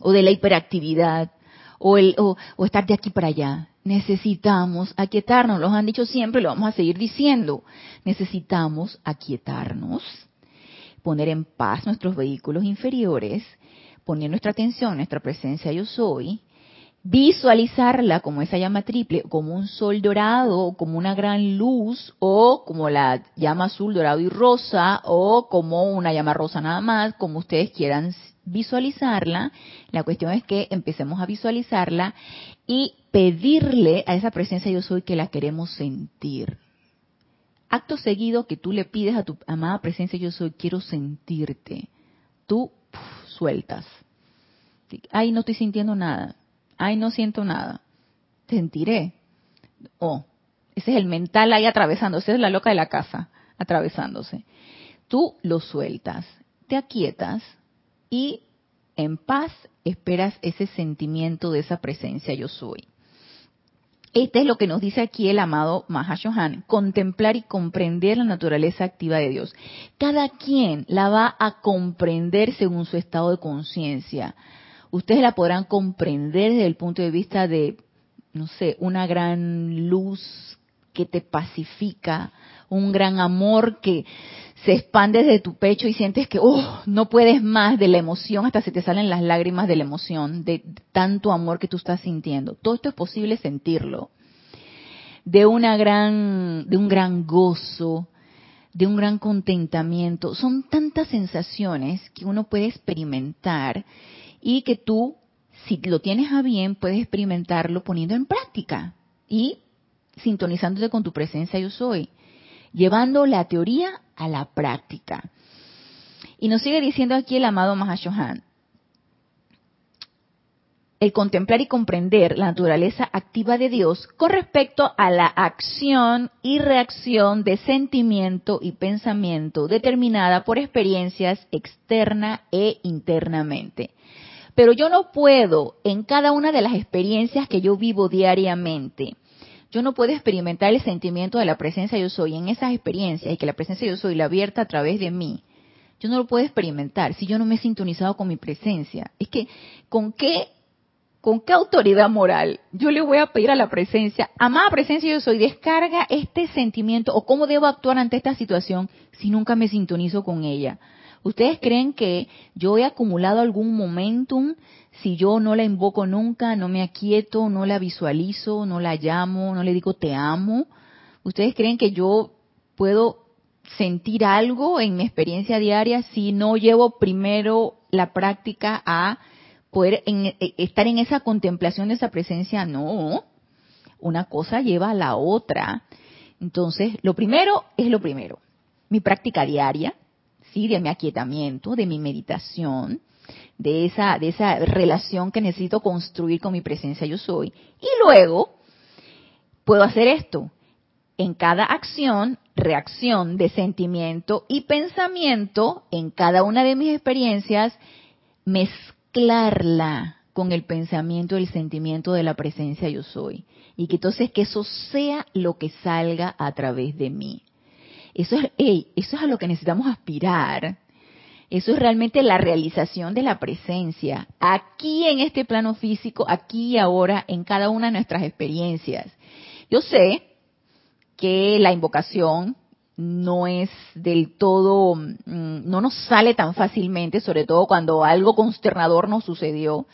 Speaker 1: o de la hiperactividad o, el, o, estar de aquí para allá. Necesitamos aquietarnos, los han dicho siempre, lo vamos a seguir diciendo. Necesitamos aquietarnos, poner en paz nuestros vehículos inferiores, poner nuestra atención, nuestra presencia yo soy, visualizarla como esa llama triple, como un sol dorado, como una gran luz, o como la llama azul, dorado y rosa, o como una llama rosa nada más, como ustedes quieran visualizarla. La cuestión es que empecemos a visualizarla y pedirle a esa presencia yo soy que la queremos sentir. Acto seguido que tú le pides a tu amada presencia yo soy, quiero sentirte. Tú sueltas. Ay, no estoy sintiendo nada ay, no siento nada, sentiré. Oh, ese es el mental ahí atravesándose, es la loca de la casa, atravesándose. Tú lo sueltas, te aquietas y en paz esperas ese sentimiento de esa presencia yo soy. Este es lo que nos dice aquí el amado Mahashohan, contemplar y comprender la naturaleza activa de Dios. Cada quien la va a comprender según su estado de conciencia ustedes la podrán comprender desde el punto de vista de, no sé, una gran luz que te pacifica, un gran amor que se expande desde tu pecho y sientes que oh, no puedes más de la emoción, hasta se te salen las lágrimas de la emoción, de tanto amor que tú estás sintiendo. Todo esto es posible sentirlo. De una gran, de un gran gozo, de un gran contentamiento. Son tantas sensaciones que uno puede experimentar y que tú, si lo tienes a bien, puedes experimentarlo poniendo en práctica y sintonizándote con tu presencia yo soy, llevando la teoría a la práctica. Y nos sigue diciendo aquí el amado Mahashohan, el contemplar y comprender la naturaleza activa de Dios con respecto a la acción y reacción de sentimiento y pensamiento determinada por experiencias externa e internamente. Pero yo no puedo, en cada una de las experiencias que yo vivo diariamente, yo no puedo experimentar el sentimiento de la presencia yo soy en esas experiencias y que la presencia yo soy la abierta a través de mí. Yo no lo puedo experimentar si yo no me he sintonizado con mi presencia. Es que, ¿con qué, con qué autoridad moral yo le voy a pedir a la presencia, amada presencia yo soy, descarga este sentimiento o cómo debo actuar ante esta situación si nunca me sintonizo con ella? ¿Ustedes creen que yo he acumulado algún momentum si yo no la invoco nunca, no me aquieto, no la visualizo, no la llamo, no le digo te amo? ¿Ustedes creen que yo puedo sentir algo en mi experiencia diaria si no llevo primero la práctica a poder e, estar en esa contemplación de esa presencia? No, una cosa lleva a la otra. Entonces, lo primero es lo primero. Mi práctica diaria, de mi aquietamiento, de mi meditación, de esa, de esa relación que necesito construir con mi presencia yo soy. Y luego puedo hacer esto. En cada acción, reacción de sentimiento y pensamiento, en cada una de mis experiencias, mezclarla con el pensamiento, el sentimiento de la presencia yo soy. Y que entonces que eso sea lo que salga a través de mí. Eso es, eso es a lo que necesitamos aspirar. Eso es realmente la realización de la presencia, aquí en este plano físico, aquí y ahora, en cada una de nuestras experiencias. Yo sé que la invocación no es del todo, mm, no nos sale tan fácilmente, sobre todo cuando algo consternador nos sucedió.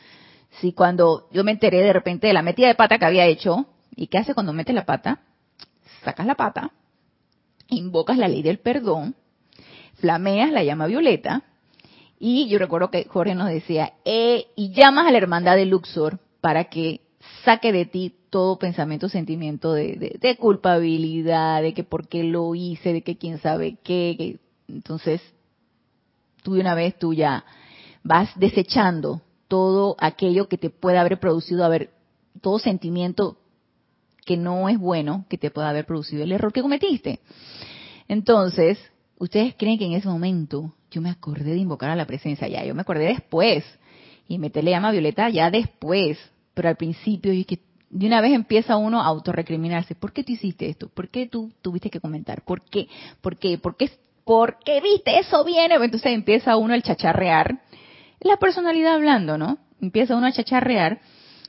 Speaker 1: Si cuando yo me enteré de repente de la metida de pata que había hecho, ¿y qué hace cuando mete la pata? Sacas la pata, invocas la ley del perdón, flameas la llama violeta, y yo recuerdo que Jorge nos decía, eh, y llamas a la hermandad de Luxor para que saque de ti todo pensamiento, sentimiento de, de, culpabilidad, de que por qué lo hice, de que quién sabe qué. entonces, tú de una vez tú ya vas desechando todo aquello que te pueda haber producido, haber, todo sentimiento que no es bueno que te pueda haber producido el error que cometiste. Entonces, ustedes creen que en ese momento yo me acordé de invocar a la presencia, ya, yo me acordé después y meterle llama a Violeta ya después, pero al principio y que de una vez empieza uno a autorrecriminarse, ¿por qué tú hiciste esto? ¿Por qué tú tuviste que comentar? ¿Por qué? ¿Por qué? ¿Por qué? ¿Por qué viste eso viene? Entonces empieza uno el chacharrear, la personalidad hablando, ¿no? Empieza uno a chacharrear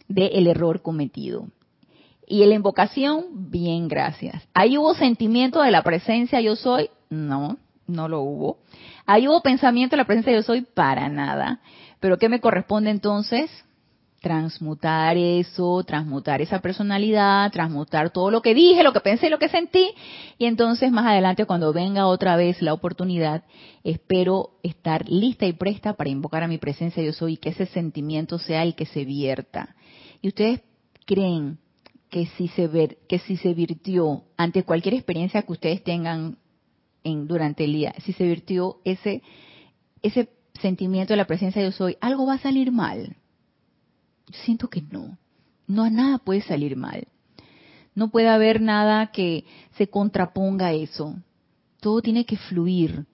Speaker 1: del error cometido. Y en la invocación, bien, gracias. Ahí hubo sentimiento de la presencia yo soy, no, no lo hubo. Ahí hubo pensamiento de la presencia yo soy, para nada. Pero ¿qué me corresponde entonces? transmutar eso, transmutar esa personalidad, transmutar todo lo que dije, lo que pensé, lo que sentí, y entonces más adelante cuando venga otra vez la oportunidad, espero estar lista y presta para invocar a mi presencia yo soy y que ese sentimiento sea el que se vierta. Y ustedes creen que si se ver, que si se virtió ante cualquier experiencia que ustedes tengan en, durante el día, si se virtió ese ese sentimiento de la presencia de yo soy, algo va a salir mal siento que no. No a nada puede salir mal. No puede haber nada que se contraponga a eso. Todo tiene que fluir.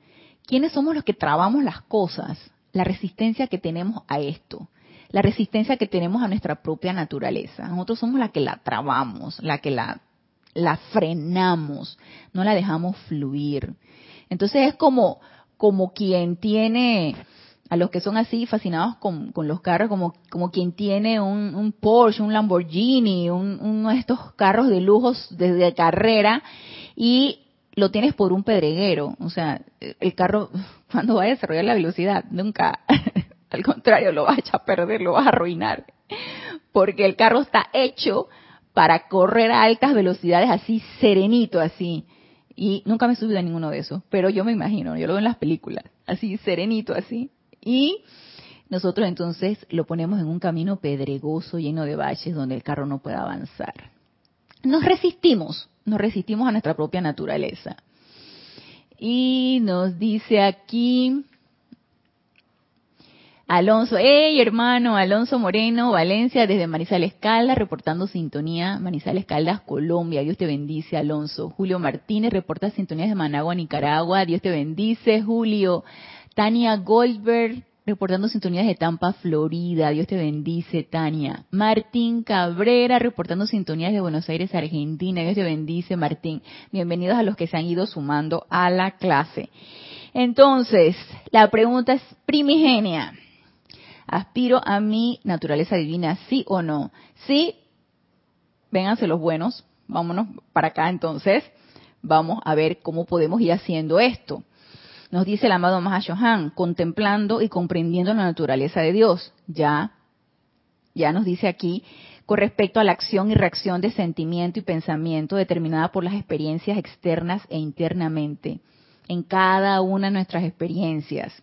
Speaker 1: ¿Quiénes somos los que trabamos las cosas? La resistencia que tenemos a esto. La resistencia que tenemos a nuestra propia naturaleza. Nosotros somos la que la trabamos, la que la, la frenamos, no la dejamos fluir. Entonces es como, como quien tiene a los que son así fascinados con, los carros, como, como quien tiene un, Porsche, un Lamborghini, un, uno de estos carros de lujos desde carrera y lo tienes por un pedreguero. O sea, el carro, cuando va a desarrollar la velocidad? Nunca, al contrario, lo vas a perder, lo vas a arruinar. Porque el carro está hecho para correr a altas velocidades así, serenito, así. Y nunca me he subido a ninguno de esos, pero yo me imagino, yo lo veo en las películas, así, serenito, así. Y nosotros entonces lo ponemos en un camino pedregoso, lleno de valles, donde el carro no puede avanzar. Nos resistimos, nos resistimos a nuestra propia naturaleza. Y nos dice aquí Alonso, hey hermano, Alonso Moreno, Valencia, desde Manizales Caldas, reportando sintonía, Manizales Caldas, Colombia, Dios te bendice, Alonso. Julio Martínez, reporta sintonías de Managua, Nicaragua, Dios te bendice, Julio. Tania Goldberg, reportando sintonías de Tampa, Florida. Dios te bendice, Tania. Martín Cabrera, reportando sintonías de Buenos Aires, Argentina. Dios te bendice, Martín. Bienvenidos a los que se han ido sumando a la clase. Entonces, la pregunta es primigenia. ¿Aspiro a mi naturaleza divina, sí o no? Sí, vénganse los buenos. Vámonos para acá entonces. Vamos a ver cómo podemos ir haciendo esto. Nos dice el amado Mahashohan, contemplando y comprendiendo la naturaleza de Dios. Ya, ya nos dice aquí, con respecto a la acción y reacción de sentimiento y pensamiento determinada por las experiencias externas e internamente, en cada una de nuestras experiencias.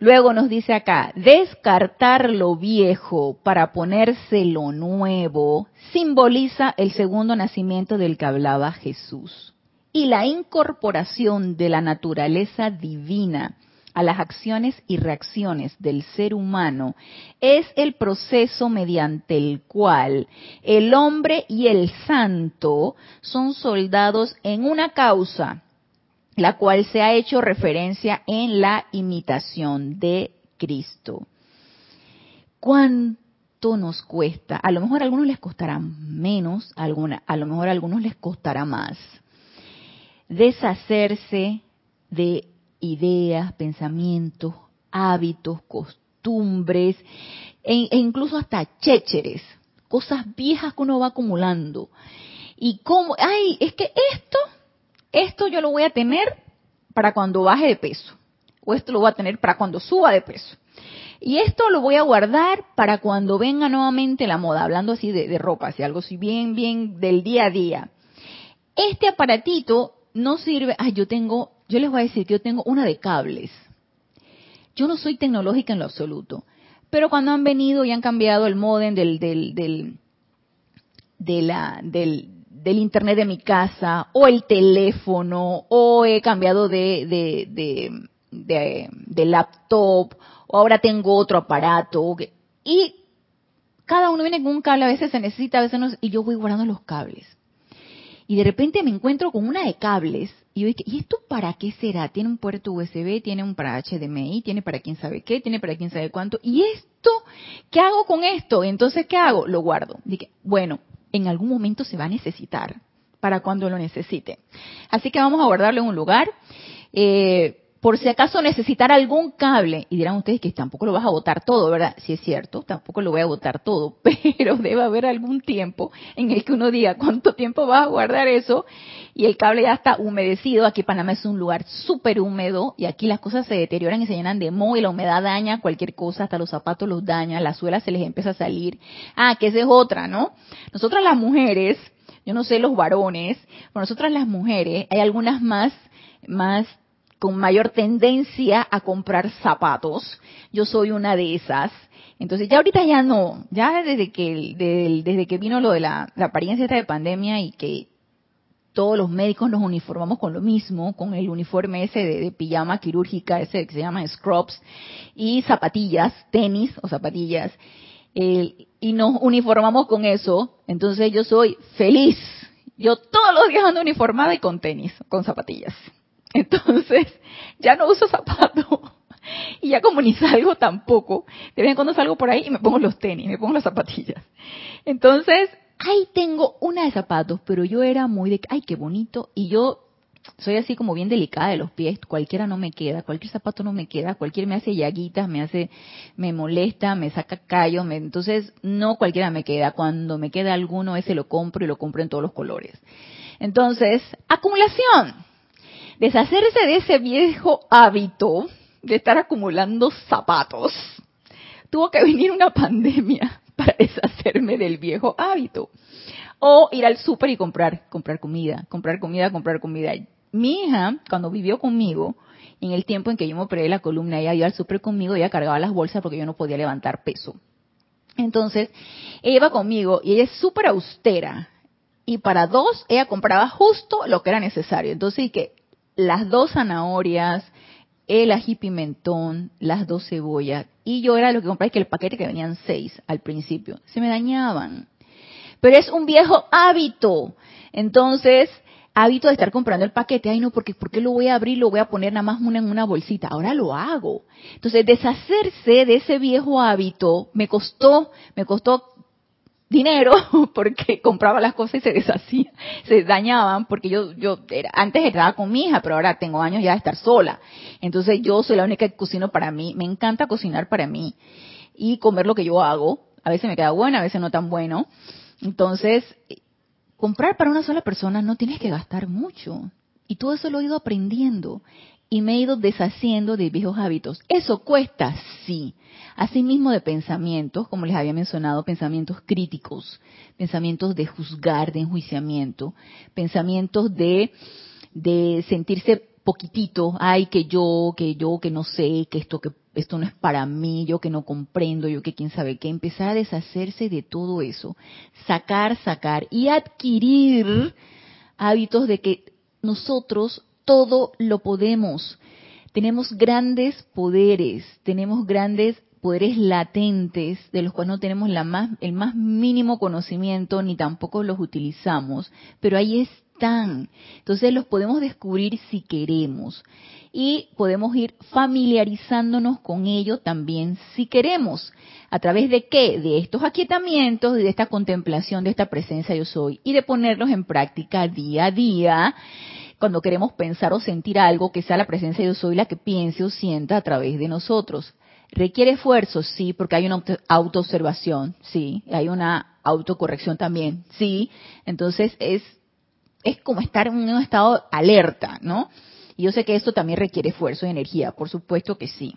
Speaker 1: Luego nos dice acá, descartar lo viejo para ponerse lo nuevo simboliza el segundo nacimiento del que hablaba Jesús. Y la incorporación de la naturaleza divina a las acciones y reacciones del ser humano es el proceso mediante el cual el hombre y el santo son soldados en una causa, la cual se ha hecho referencia en la imitación de Cristo. ¿Cuánto nos cuesta? A lo mejor a algunos les costará menos, a, lo mejor a algunos les costará más deshacerse de ideas, pensamientos, hábitos, costumbres e, e, incluso hasta chécheres, cosas viejas que uno va acumulando. Y cómo, ay, es que esto, esto yo lo voy a tener para cuando baje de peso, o esto lo voy a tener para cuando suba de peso. Y esto lo voy a guardar para cuando venga nuevamente la moda, hablando así de, ropa, así algo así bien, bien del día a día. Este aparatito no sirve, ay, yo tengo, yo les voy a decir que yo tengo una de cables. Yo no soy tecnológica en lo absoluto, pero cuando han venido y han cambiado el modem del, del, del, del, del internet de mi casa, o el teléfono, o he cambiado de, de, de, de, laptop, o ahora tengo otro aparato, y cada uno viene con un cable, a veces se necesita, a veces no, y yo voy guardando los cables. Y de repente me encuentro con una de cables y yo dije, ¿y esto para qué será? Tiene un puerto USB, tiene un para HDMI, tiene para quién sabe qué, tiene para quién sabe cuánto. ¿Y esto? ¿Qué hago con esto? Entonces, ¿qué hago? Lo guardo. Dije, bueno, en algún momento se va a necesitar para cuando lo necesite. Así que vamos a guardarlo en un lugar. Eh, por si acaso necesitar algún cable, y dirán ustedes que tampoco lo vas a botar todo, ¿verdad? Si es cierto, tampoco lo voy a botar todo, pero debe haber algún tiempo en el que uno diga cuánto tiempo vas a guardar eso y el cable ya está humedecido. Aquí Panamá es un lugar súper húmedo y aquí las cosas se deterioran y se llenan de moho y la humedad daña cualquier cosa, hasta los zapatos los daña, la suela se les empieza a salir. Ah, que esa es otra, ¿no? Nosotras las mujeres, yo no sé los varones, pero nosotras las mujeres, hay algunas más más con mayor tendencia a comprar zapatos. Yo soy una de esas. Entonces ya ahorita ya no, ya desde que desde que vino lo de la, apariencia esta de pandemia y que todos los médicos nos uniformamos con lo mismo, con el uniforme ese de, pijama quirúrgica, ese que se llama scrubs, y zapatillas, tenis o zapatillas, y nos uniformamos con eso, entonces yo soy feliz. Yo todos los días ando uniformada y con tenis, con zapatillas. Entonces, ya no uso zapatos. Y ya como ni salgo tampoco, de vez en cuando salgo por ahí y me pongo los tenis, me pongo las zapatillas. Entonces, ahí tengo una de zapatos, pero yo era muy de, ay, qué bonito. Y yo soy así como bien delicada de los pies, cualquiera no me queda, cualquier zapato no me queda, cualquier me hace llaguitas, me hace, me molesta, me saca callos, entonces no cualquiera me queda. Cuando me queda alguno, ese lo compro y lo compro en todos los colores. Entonces, acumulación deshacerse de ese viejo hábito de estar acumulando zapatos, tuvo que venir una pandemia para deshacerme del viejo hábito. O ir al súper y comprar, comprar comida, comprar comida, comprar comida. Mi hija, cuando vivió conmigo, en el tiempo en que yo me operé la columna, ella iba al súper conmigo, ella cargaba las bolsas porque yo no podía levantar peso. Entonces, ella iba conmigo y ella es súper austera. Y para dos, ella compraba justo lo que era necesario. Entonces, que las dos zanahorias, el ají pimentón, las dos cebollas. Y yo era lo que compré, que el paquete que venían seis al principio. Se me dañaban. Pero es un viejo hábito. Entonces, hábito de estar comprando el paquete. Ay, no, porque ¿por qué lo voy a abrir? Lo voy a poner nada más una en una bolsita. Ahora lo hago. Entonces, deshacerse de ese viejo hábito me costó, me costó dinero porque compraba las cosas y se deshacían, se dañaban porque yo yo era, antes estaba con mi hija, pero ahora tengo años ya de estar sola. Entonces yo soy la única que cocino para mí, me encanta cocinar para mí y comer lo que yo hago. A veces me queda bueno, a veces no tan bueno. Entonces, comprar para una sola persona no tienes que gastar mucho. Y todo eso lo he ido aprendiendo y me he ido deshaciendo de viejos hábitos. Eso cuesta, sí. Asimismo de pensamientos, como les había mencionado, pensamientos críticos, pensamientos de juzgar, de enjuiciamiento, pensamientos de, de sentirse poquitito, ay, que yo, que yo, que no sé, que esto, que esto no es para mí, yo que no comprendo, yo que quién sabe qué, empezar a deshacerse de todo eso, sacar, sacar y adquirir hábitos de que nosotros todo lo podemos. Tenemos grandes poderes, tenemos grandes poderes latentes de los cuales no tenemos la más, el más mínimo conocimiento ni tampoco los utilizamos, pero ahí están. Entonces los podemos descubrir si queremos y podemos ir familiarizándonos con ello también si queremos. ¿A través de qué? De estos aquietamientos y de esta contemplación de esta presencia yo soy y de ponerlos en práctica día a día cuando queremos pensar o sentir algo, que sea la presencia Yo soy la que piense o sienta a través de nosotros. ¿Requiere esfuerzo? Sí, porque hay una autoobservación, sí, hay una autocorrección también, sí. Entonces es, es como estar en un estado alerta, ¿no? Y yo sé que esto también requiere esfuerzo y energía, por supuesto que sí.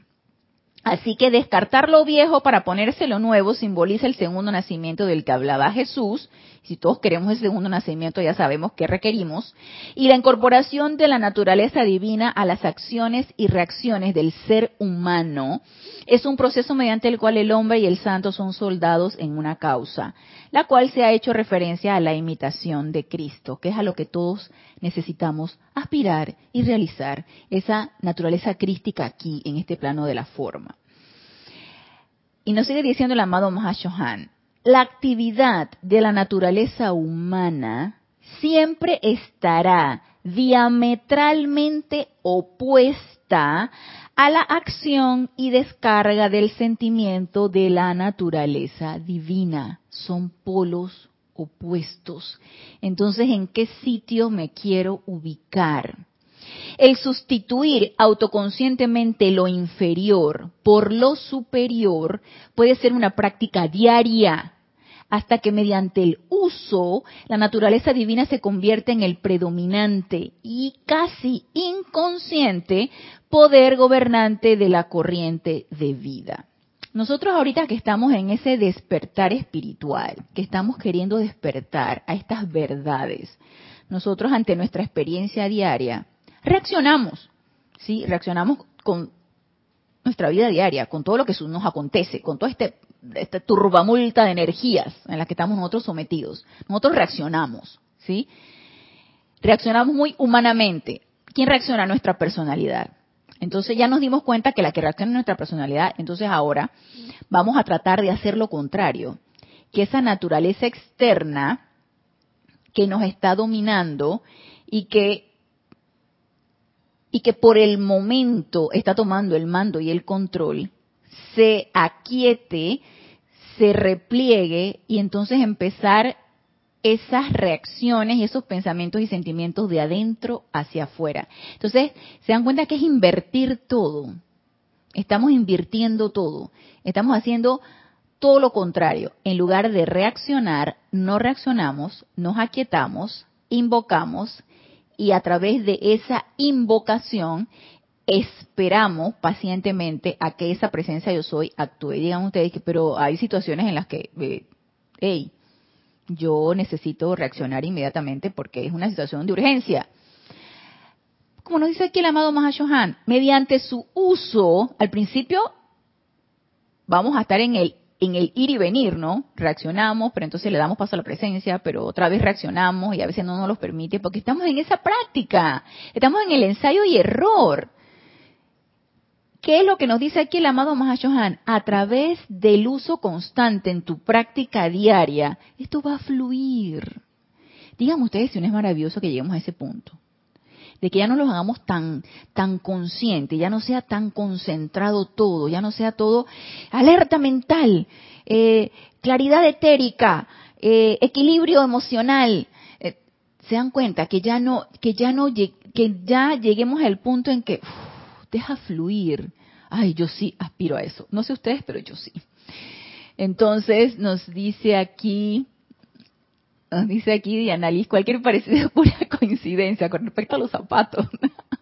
Speaker 1: Así que descartar lo viejo para ponerse lo nuevo simboliza el segundo nacimiento del que hablaba Jesús. Si todos queremos el segundo nacimiento, ya sabemos qué requerimos. Y la incorporación de la naturaleza divina a las acciones y reacciones del ser humano es un proceso mediante el cual el hombre y el santo son soldados en una causa, la cual se ha hecho referencia a la imitación de Cristo, que es a lo que todos necesitamos aspirar y realizar, esa naturaleza crística aquí, en este plano de la forma. Y nos sigue diciendo el amado Mahashohan, la actividad de la naturaleza humana siempre estará diametralmente opuesta a la acción y descarga del sentimiento de la naturaleza divina. Son polos opuestos. Entonces, ¿en qué sitio me quiero ubicar? El sustituir autoconscientemente lo inferior por lo superior puede ser una práctica diaria hasta que mediante el uso la naturaleza divina se convierte en el predominante y casi inconsciente poder gobernante de la corriente de vida. Nosotros ahorita que estamos en ese despertar espiritual, que estamos queriendo despertar a estas verdades, nosotros ante nuestra experiencia diaria, reaccionamos, ¿sí? Reaccionamos con nuestra vida diaria, con todo lo que nos acontece, con toda este, esta turbamulta de energías en las que estamos nosotros sometidos. Nosotros reaccionamos, ¿sí? Reaccionamos muy humanamente. ¿Quién reacciona a nuestra personalidad? Entonces ya nos dimos cuenta que la que reacciona es nuestra personalidad, entonces ahora vamos a tratar de hacer lo contrario, que esa naturaleza externa que nos está dominando y que y que por el momento está tomando el mando y el control, se aquiete, se repliegue y entonces empezar esas reacciones y esos pensamientos y sentimientos de adentro hacia afuera. Entonces, se dan cuenta que es invertir todo. Estamos invirtiendo todo. Estamos haciendo todo lo contrario. En lugar de reaccionar, no reaccionamos, nos aquietamos, invocamos y a través de esa invocación esperamos pacientemente a que esa presencia yo soy actúe. Digan ustedes que, pero hay situaciones en las que, eh, hey, yo necesito reaccionar inmediatamente porque es una situación de urgencia. Como nos dice aquí el amado Mahashohan, mediante su uso, al principio vamos a estar en el en el ir y venir, ¿no? Reaccionamos, pero entonces le damos paso a la presencia, pero otra vez reaccionamos y a veces no nos lo permite porque estamos en esa práctica, estamos en el ensayo y error. ¿Qué es lo que nos dice aquí el amado Mahashohan? A través del uso constante en tu práctica diaria, esto va a fluir. Díganme ustedes si no es maravilloso que lleguemos a ese punto. De que ya no lo hagamos tan, tan consciente, ya no sea tan concentrado todo, ya no sea todo alerta mental, eh, claridad etérica, eh, equilibrio emocional. Eh, se dan cuenta que ya no, que ya no, que ya lleguemos al punto en que deja fluir. Ay, yo sí aspiro a eso. No sé ustedes, pero yo sí. Entonces nos dice aquí, nos dice aquí Diana Liz, cualquier parecido pura coincidencia con respecto a los zapatos.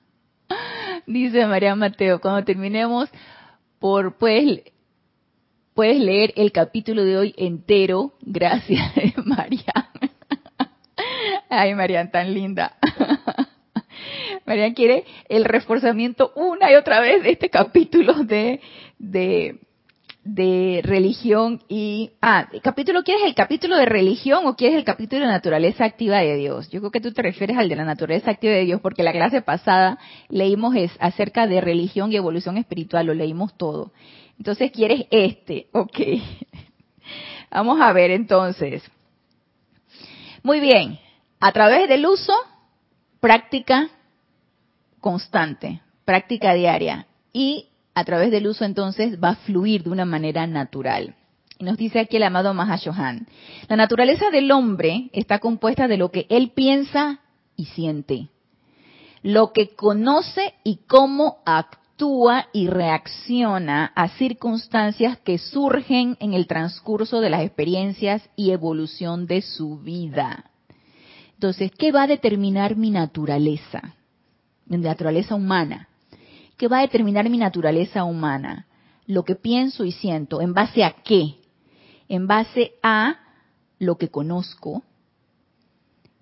Speaker 1: dice María Mateo, cuando terminemos por pues puedes leer el capítulo de hoy entero. Gracias, María. Ay, María, tan linda. María quiere el reforzamiento una y otra vez de este capítulo de, de, religión y... Ah, capítulo, ¿quieres el capítulo de religión o quieres el capítulo de naturaleza activa de Dios? Yo creo que tú te refieres al de la naturaleza activa de Dios porque la clase pasada leímos es acerca de religión y evolución espiritual, lo leímos todo. Entonces, ¿quieres este? Ok. Vamos a ver entonces. Muy bien. A través del uso, práctica constante, práctica diaria y a través del uso entonces va a fluir de una manera natural. Nos dice aquí el amado Mahashohan, la naturaleza del hombre está compuesta de lo que él piensa y siente, lo que conoce y cómo actúa y reacciona a circunstancias que surgen en el transcurso de las experiencias y evolución de su vida. Entonces, ¿qué va a determinar mi naturaleza? Mi naturaleza humana. ¿Qué va a determinar mi naturaleza humana? Lo que pienso y siento. ¿En base a qué? En base a lo que conozco,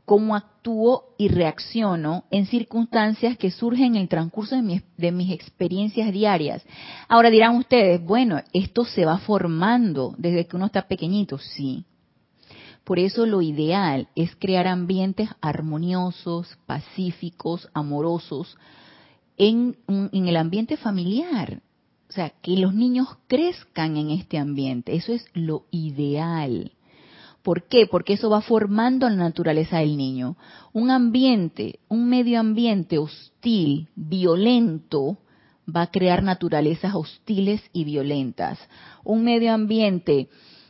Speaker 1: cómo actúo y reacciono en circunstancias que surgen en el transcurso de, mis, de mis experiencias diarias. Ahora dirán ustedes, bueno, esto se va formando desde que uno está pequeñito, sí. Por eso lo ideal es crear ambientes armoniosos, pacíficos, amorosos en, el ambiente familiar. O sea, que los niños crezcan en este ambiente. Eso es lo ideal. ¿Por qué? Porque eso va formando la naturaleza del niño. Un ambiente, un medio ambiente hostil, violento, va a crear naturalezas hostiles y violentas. Un medio ambiente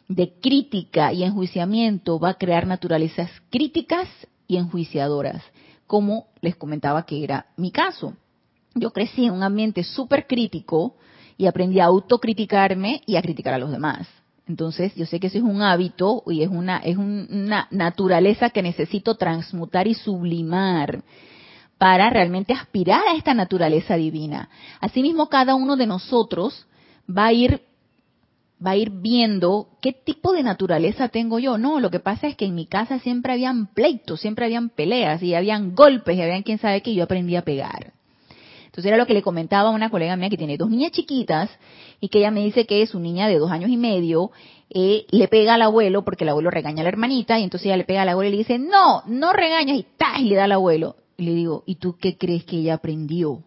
Speaker 1: de crítica y enjuiciamiento va a crear naturalezas críticas y enjuiciadoras. como les comentaba que era mi caso. Yo crecí en un ambiente súper crítico y aprendí a autocriticarme y a criticar a los demás. Entonces, yo sé que eso es un hábito y es una, es una naturaleza que necesito transmutar y sublimar para realmente aspirar a esta naturaleza divina. Asimismo, cada uno de nosotros va a ir va a ir viendo qué tipo de naturaleza tengo yo. No, lo que pasa es que en mi casa siempre habían pleitos, siempre habían peleas y habían golpes y habían quién sabe que yo aprendí a pegar. Entonces era lo que le comentaba a una colega mía que tiene dos niñas chiquitas y que ella me dice que su niña de dos años y medio eh, le pega al abuelo porque el abuelo regaña a la hermanita y entonces ella le pega al abuelo y le dice, no, no regañas y ¡tas! y le da al abuelo. Y le digo, ¿y tú qué crees que ella aprendió?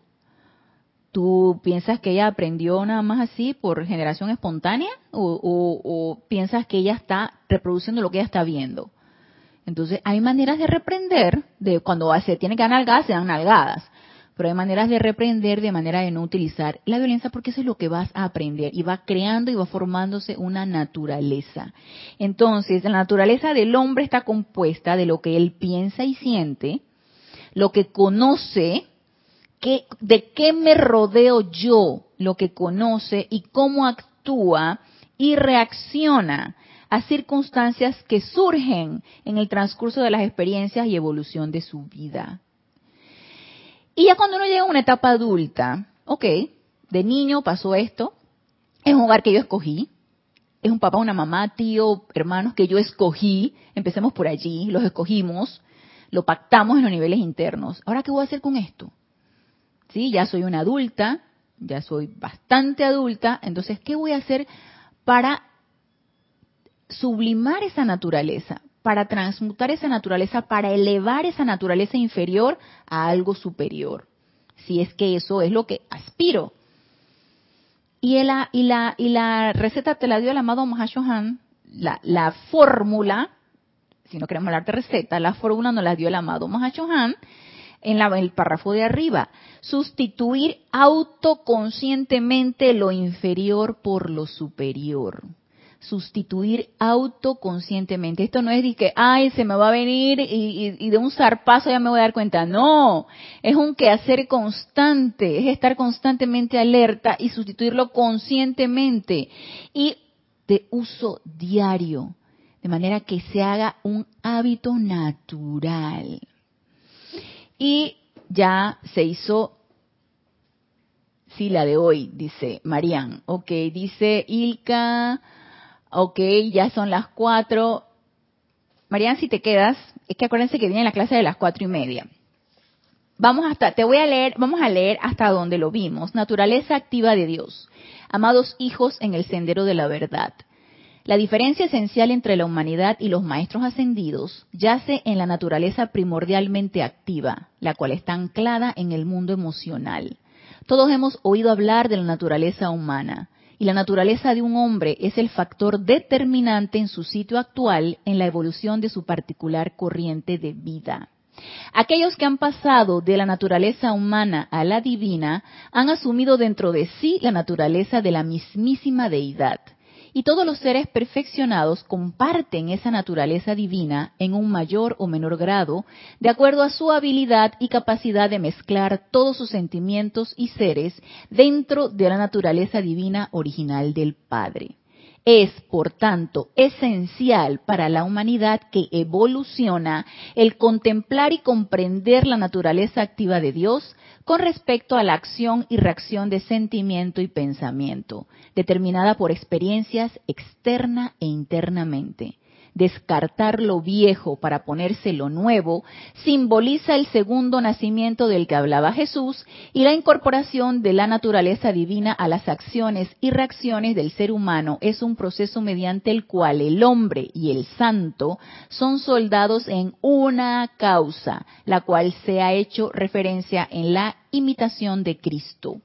Speaker 1: ¿Tú piensas que ella aprendió nada más así por generación espontánea? ¿O, piensas que ella está reproduciendo lo que ella está viendo? Entonces, hay maneras de reprender, de cuando se tiene que dar nalgadas, se dan nalgadas. Pero hay maneras de reprender de manera de no utilizar la violencia porque eso es lo que vas a aprender y va creando y va formándose una naturaleza. Entonces, la naturaleza del hombre está compuesta de lo que él piensa y siente, lo que conoce, de qué me rodeo yo, lo que conoce y cómo actúa y reacciona a circunstancias que surgen en el transcurso de las experiencias y evolución de su vida. Y ya cuando uno llega a una etapa adulta, ok, de niño pasó esto, es un hogar que yo escogí, es un papá, una mamá, tío, hermanos que yo escogí, empecemos por allí, los escogimos, lo pactamos en los niveles internos. Ahora, ¿qué voy a hacer con esto? Sí, ya soy una adulta, ya soy bastante adulta, entonces, ¿qué voy a hacer para sublimar esa naturaleza, para transmutar esa naturaleza, para elevar esa naturaleza inferior a algo superior? Si es que eso es lo que aspiro. Y la, y la, y la receta te la dio el amado Mahashohan, la, la fórmula si no queremos hablar de receta, la fórmula nos la dio el amado Mahachohan en, en el párrafo de arriba. Sustituir autoconscientemente lo inferior por lo superior. Sustituir autoconscientemente. Esto no es de que, ay, se me va a venir y, y de un zarpazo ya me voy a dar cuenta. No, es un quehacer constante, es estar constantemente alerta y sustituirlo conscientemente y de uso diario de manera que se haga un hábito natural. Y ya se hizo, sí, la de hoy, dice Marian. Ok, dice Ilka, ok, ya son las cuatro. Marian, si te quedas, es que acuérdense que viene la clase de las cuatro y media. Vamos hasta, te voy a leer, vamos a leer hasta donde lo vimos. Naturaleza activa de Dios. Amados hijos en el sendero de la verdad. La diferencia esencial entre la humanidad y los maestros ascendidos yace en la naturaleza primordialmente activa, la cual está anclada en el mundo emocional. Todos hemos oído hablar de la naturaleza humana, y la naturaleza de un hombre es el factor determinante en su sitio actual en la evolución de su particular corriente de vida. Aquellos que han pasado de la naturaleza humana a la divina han asumido dentro de sí la naturaleza de la mismísima deidad y todos los seres perfeccionados comparten esa naturaleza divina en un mayor o menor grado, de acuerdo a su habilidad y capacidad de mezclar todos sus sentimientos y seres dentro de la naturaleza divina original del Padre. Es, por tanto, esencial para la humanidad que evoluciona el contemplar y comprender la naturaleza activa de Dios con respecto a la acción y reacción de sentimiento y pensamiento, determinada por experiencias externa e internamente descartar lo viejo para ponerse lo nuevo, simboliza el segundo nacimiento del que hablaba Jesús y la incorporación de la naturaleza divina a las acciones y reacciones del ser humano. Es un proceso mediante el cual el hombre y el santo son soldados en una causa, la cual se ha hecho referencia en la imitación de Cristo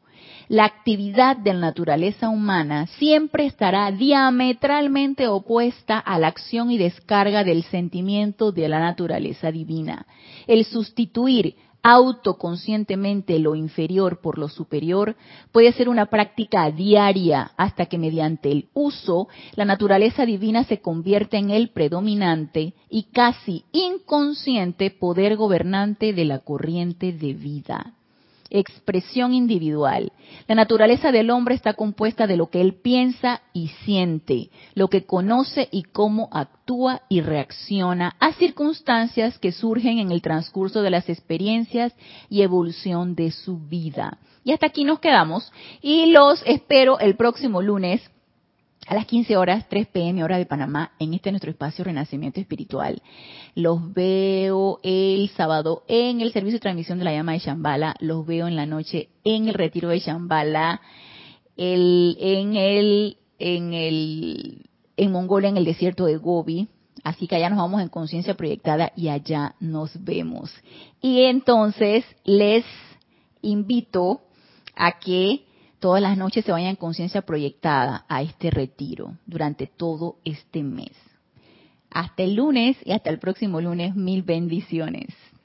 Speaker 1: la actividad de la naturaleza humana siempre estará diametralmente opuesta a la acción y descarga del sentimiento de la naturaleza divina. El sustituir autoconscientemente lo inferior por lo superior, puede ser una práctica diaria hasta que mediante el uso la naturaleza divina se convierta en el predominante y casi inconsciente poder gobernante de la corriente de vida expresión individual. La naturaleza del hombre está compuesta de lo que él piensa y siente, lo que conoce y cómo actúa y reacciona a circunstancias que surgen en el transcurso de las experiencias y evolución de su vida. Y hasta aquí nos quedamos y los espero el próximo lunes a las 15 horas, 3 pm hora de Panamá, en este nuestro espacio Renacimiento Espiritual. Los veo el sábado en el servicio de transmisión de la llama de Shambhala, los veo en la noche en el retiro de Shambhala, el, en el, en el, en Mongolia, en el desierto de Gobi. Así que allá nos vamos en conciencia proyectada y allá nos vemos. Y entonces les invito a que todas las noches se vayan en conciencia proyectada a este retiro durante todo este mes. Hasta el lunes y hasta el próximo lunes, mil bendiciones.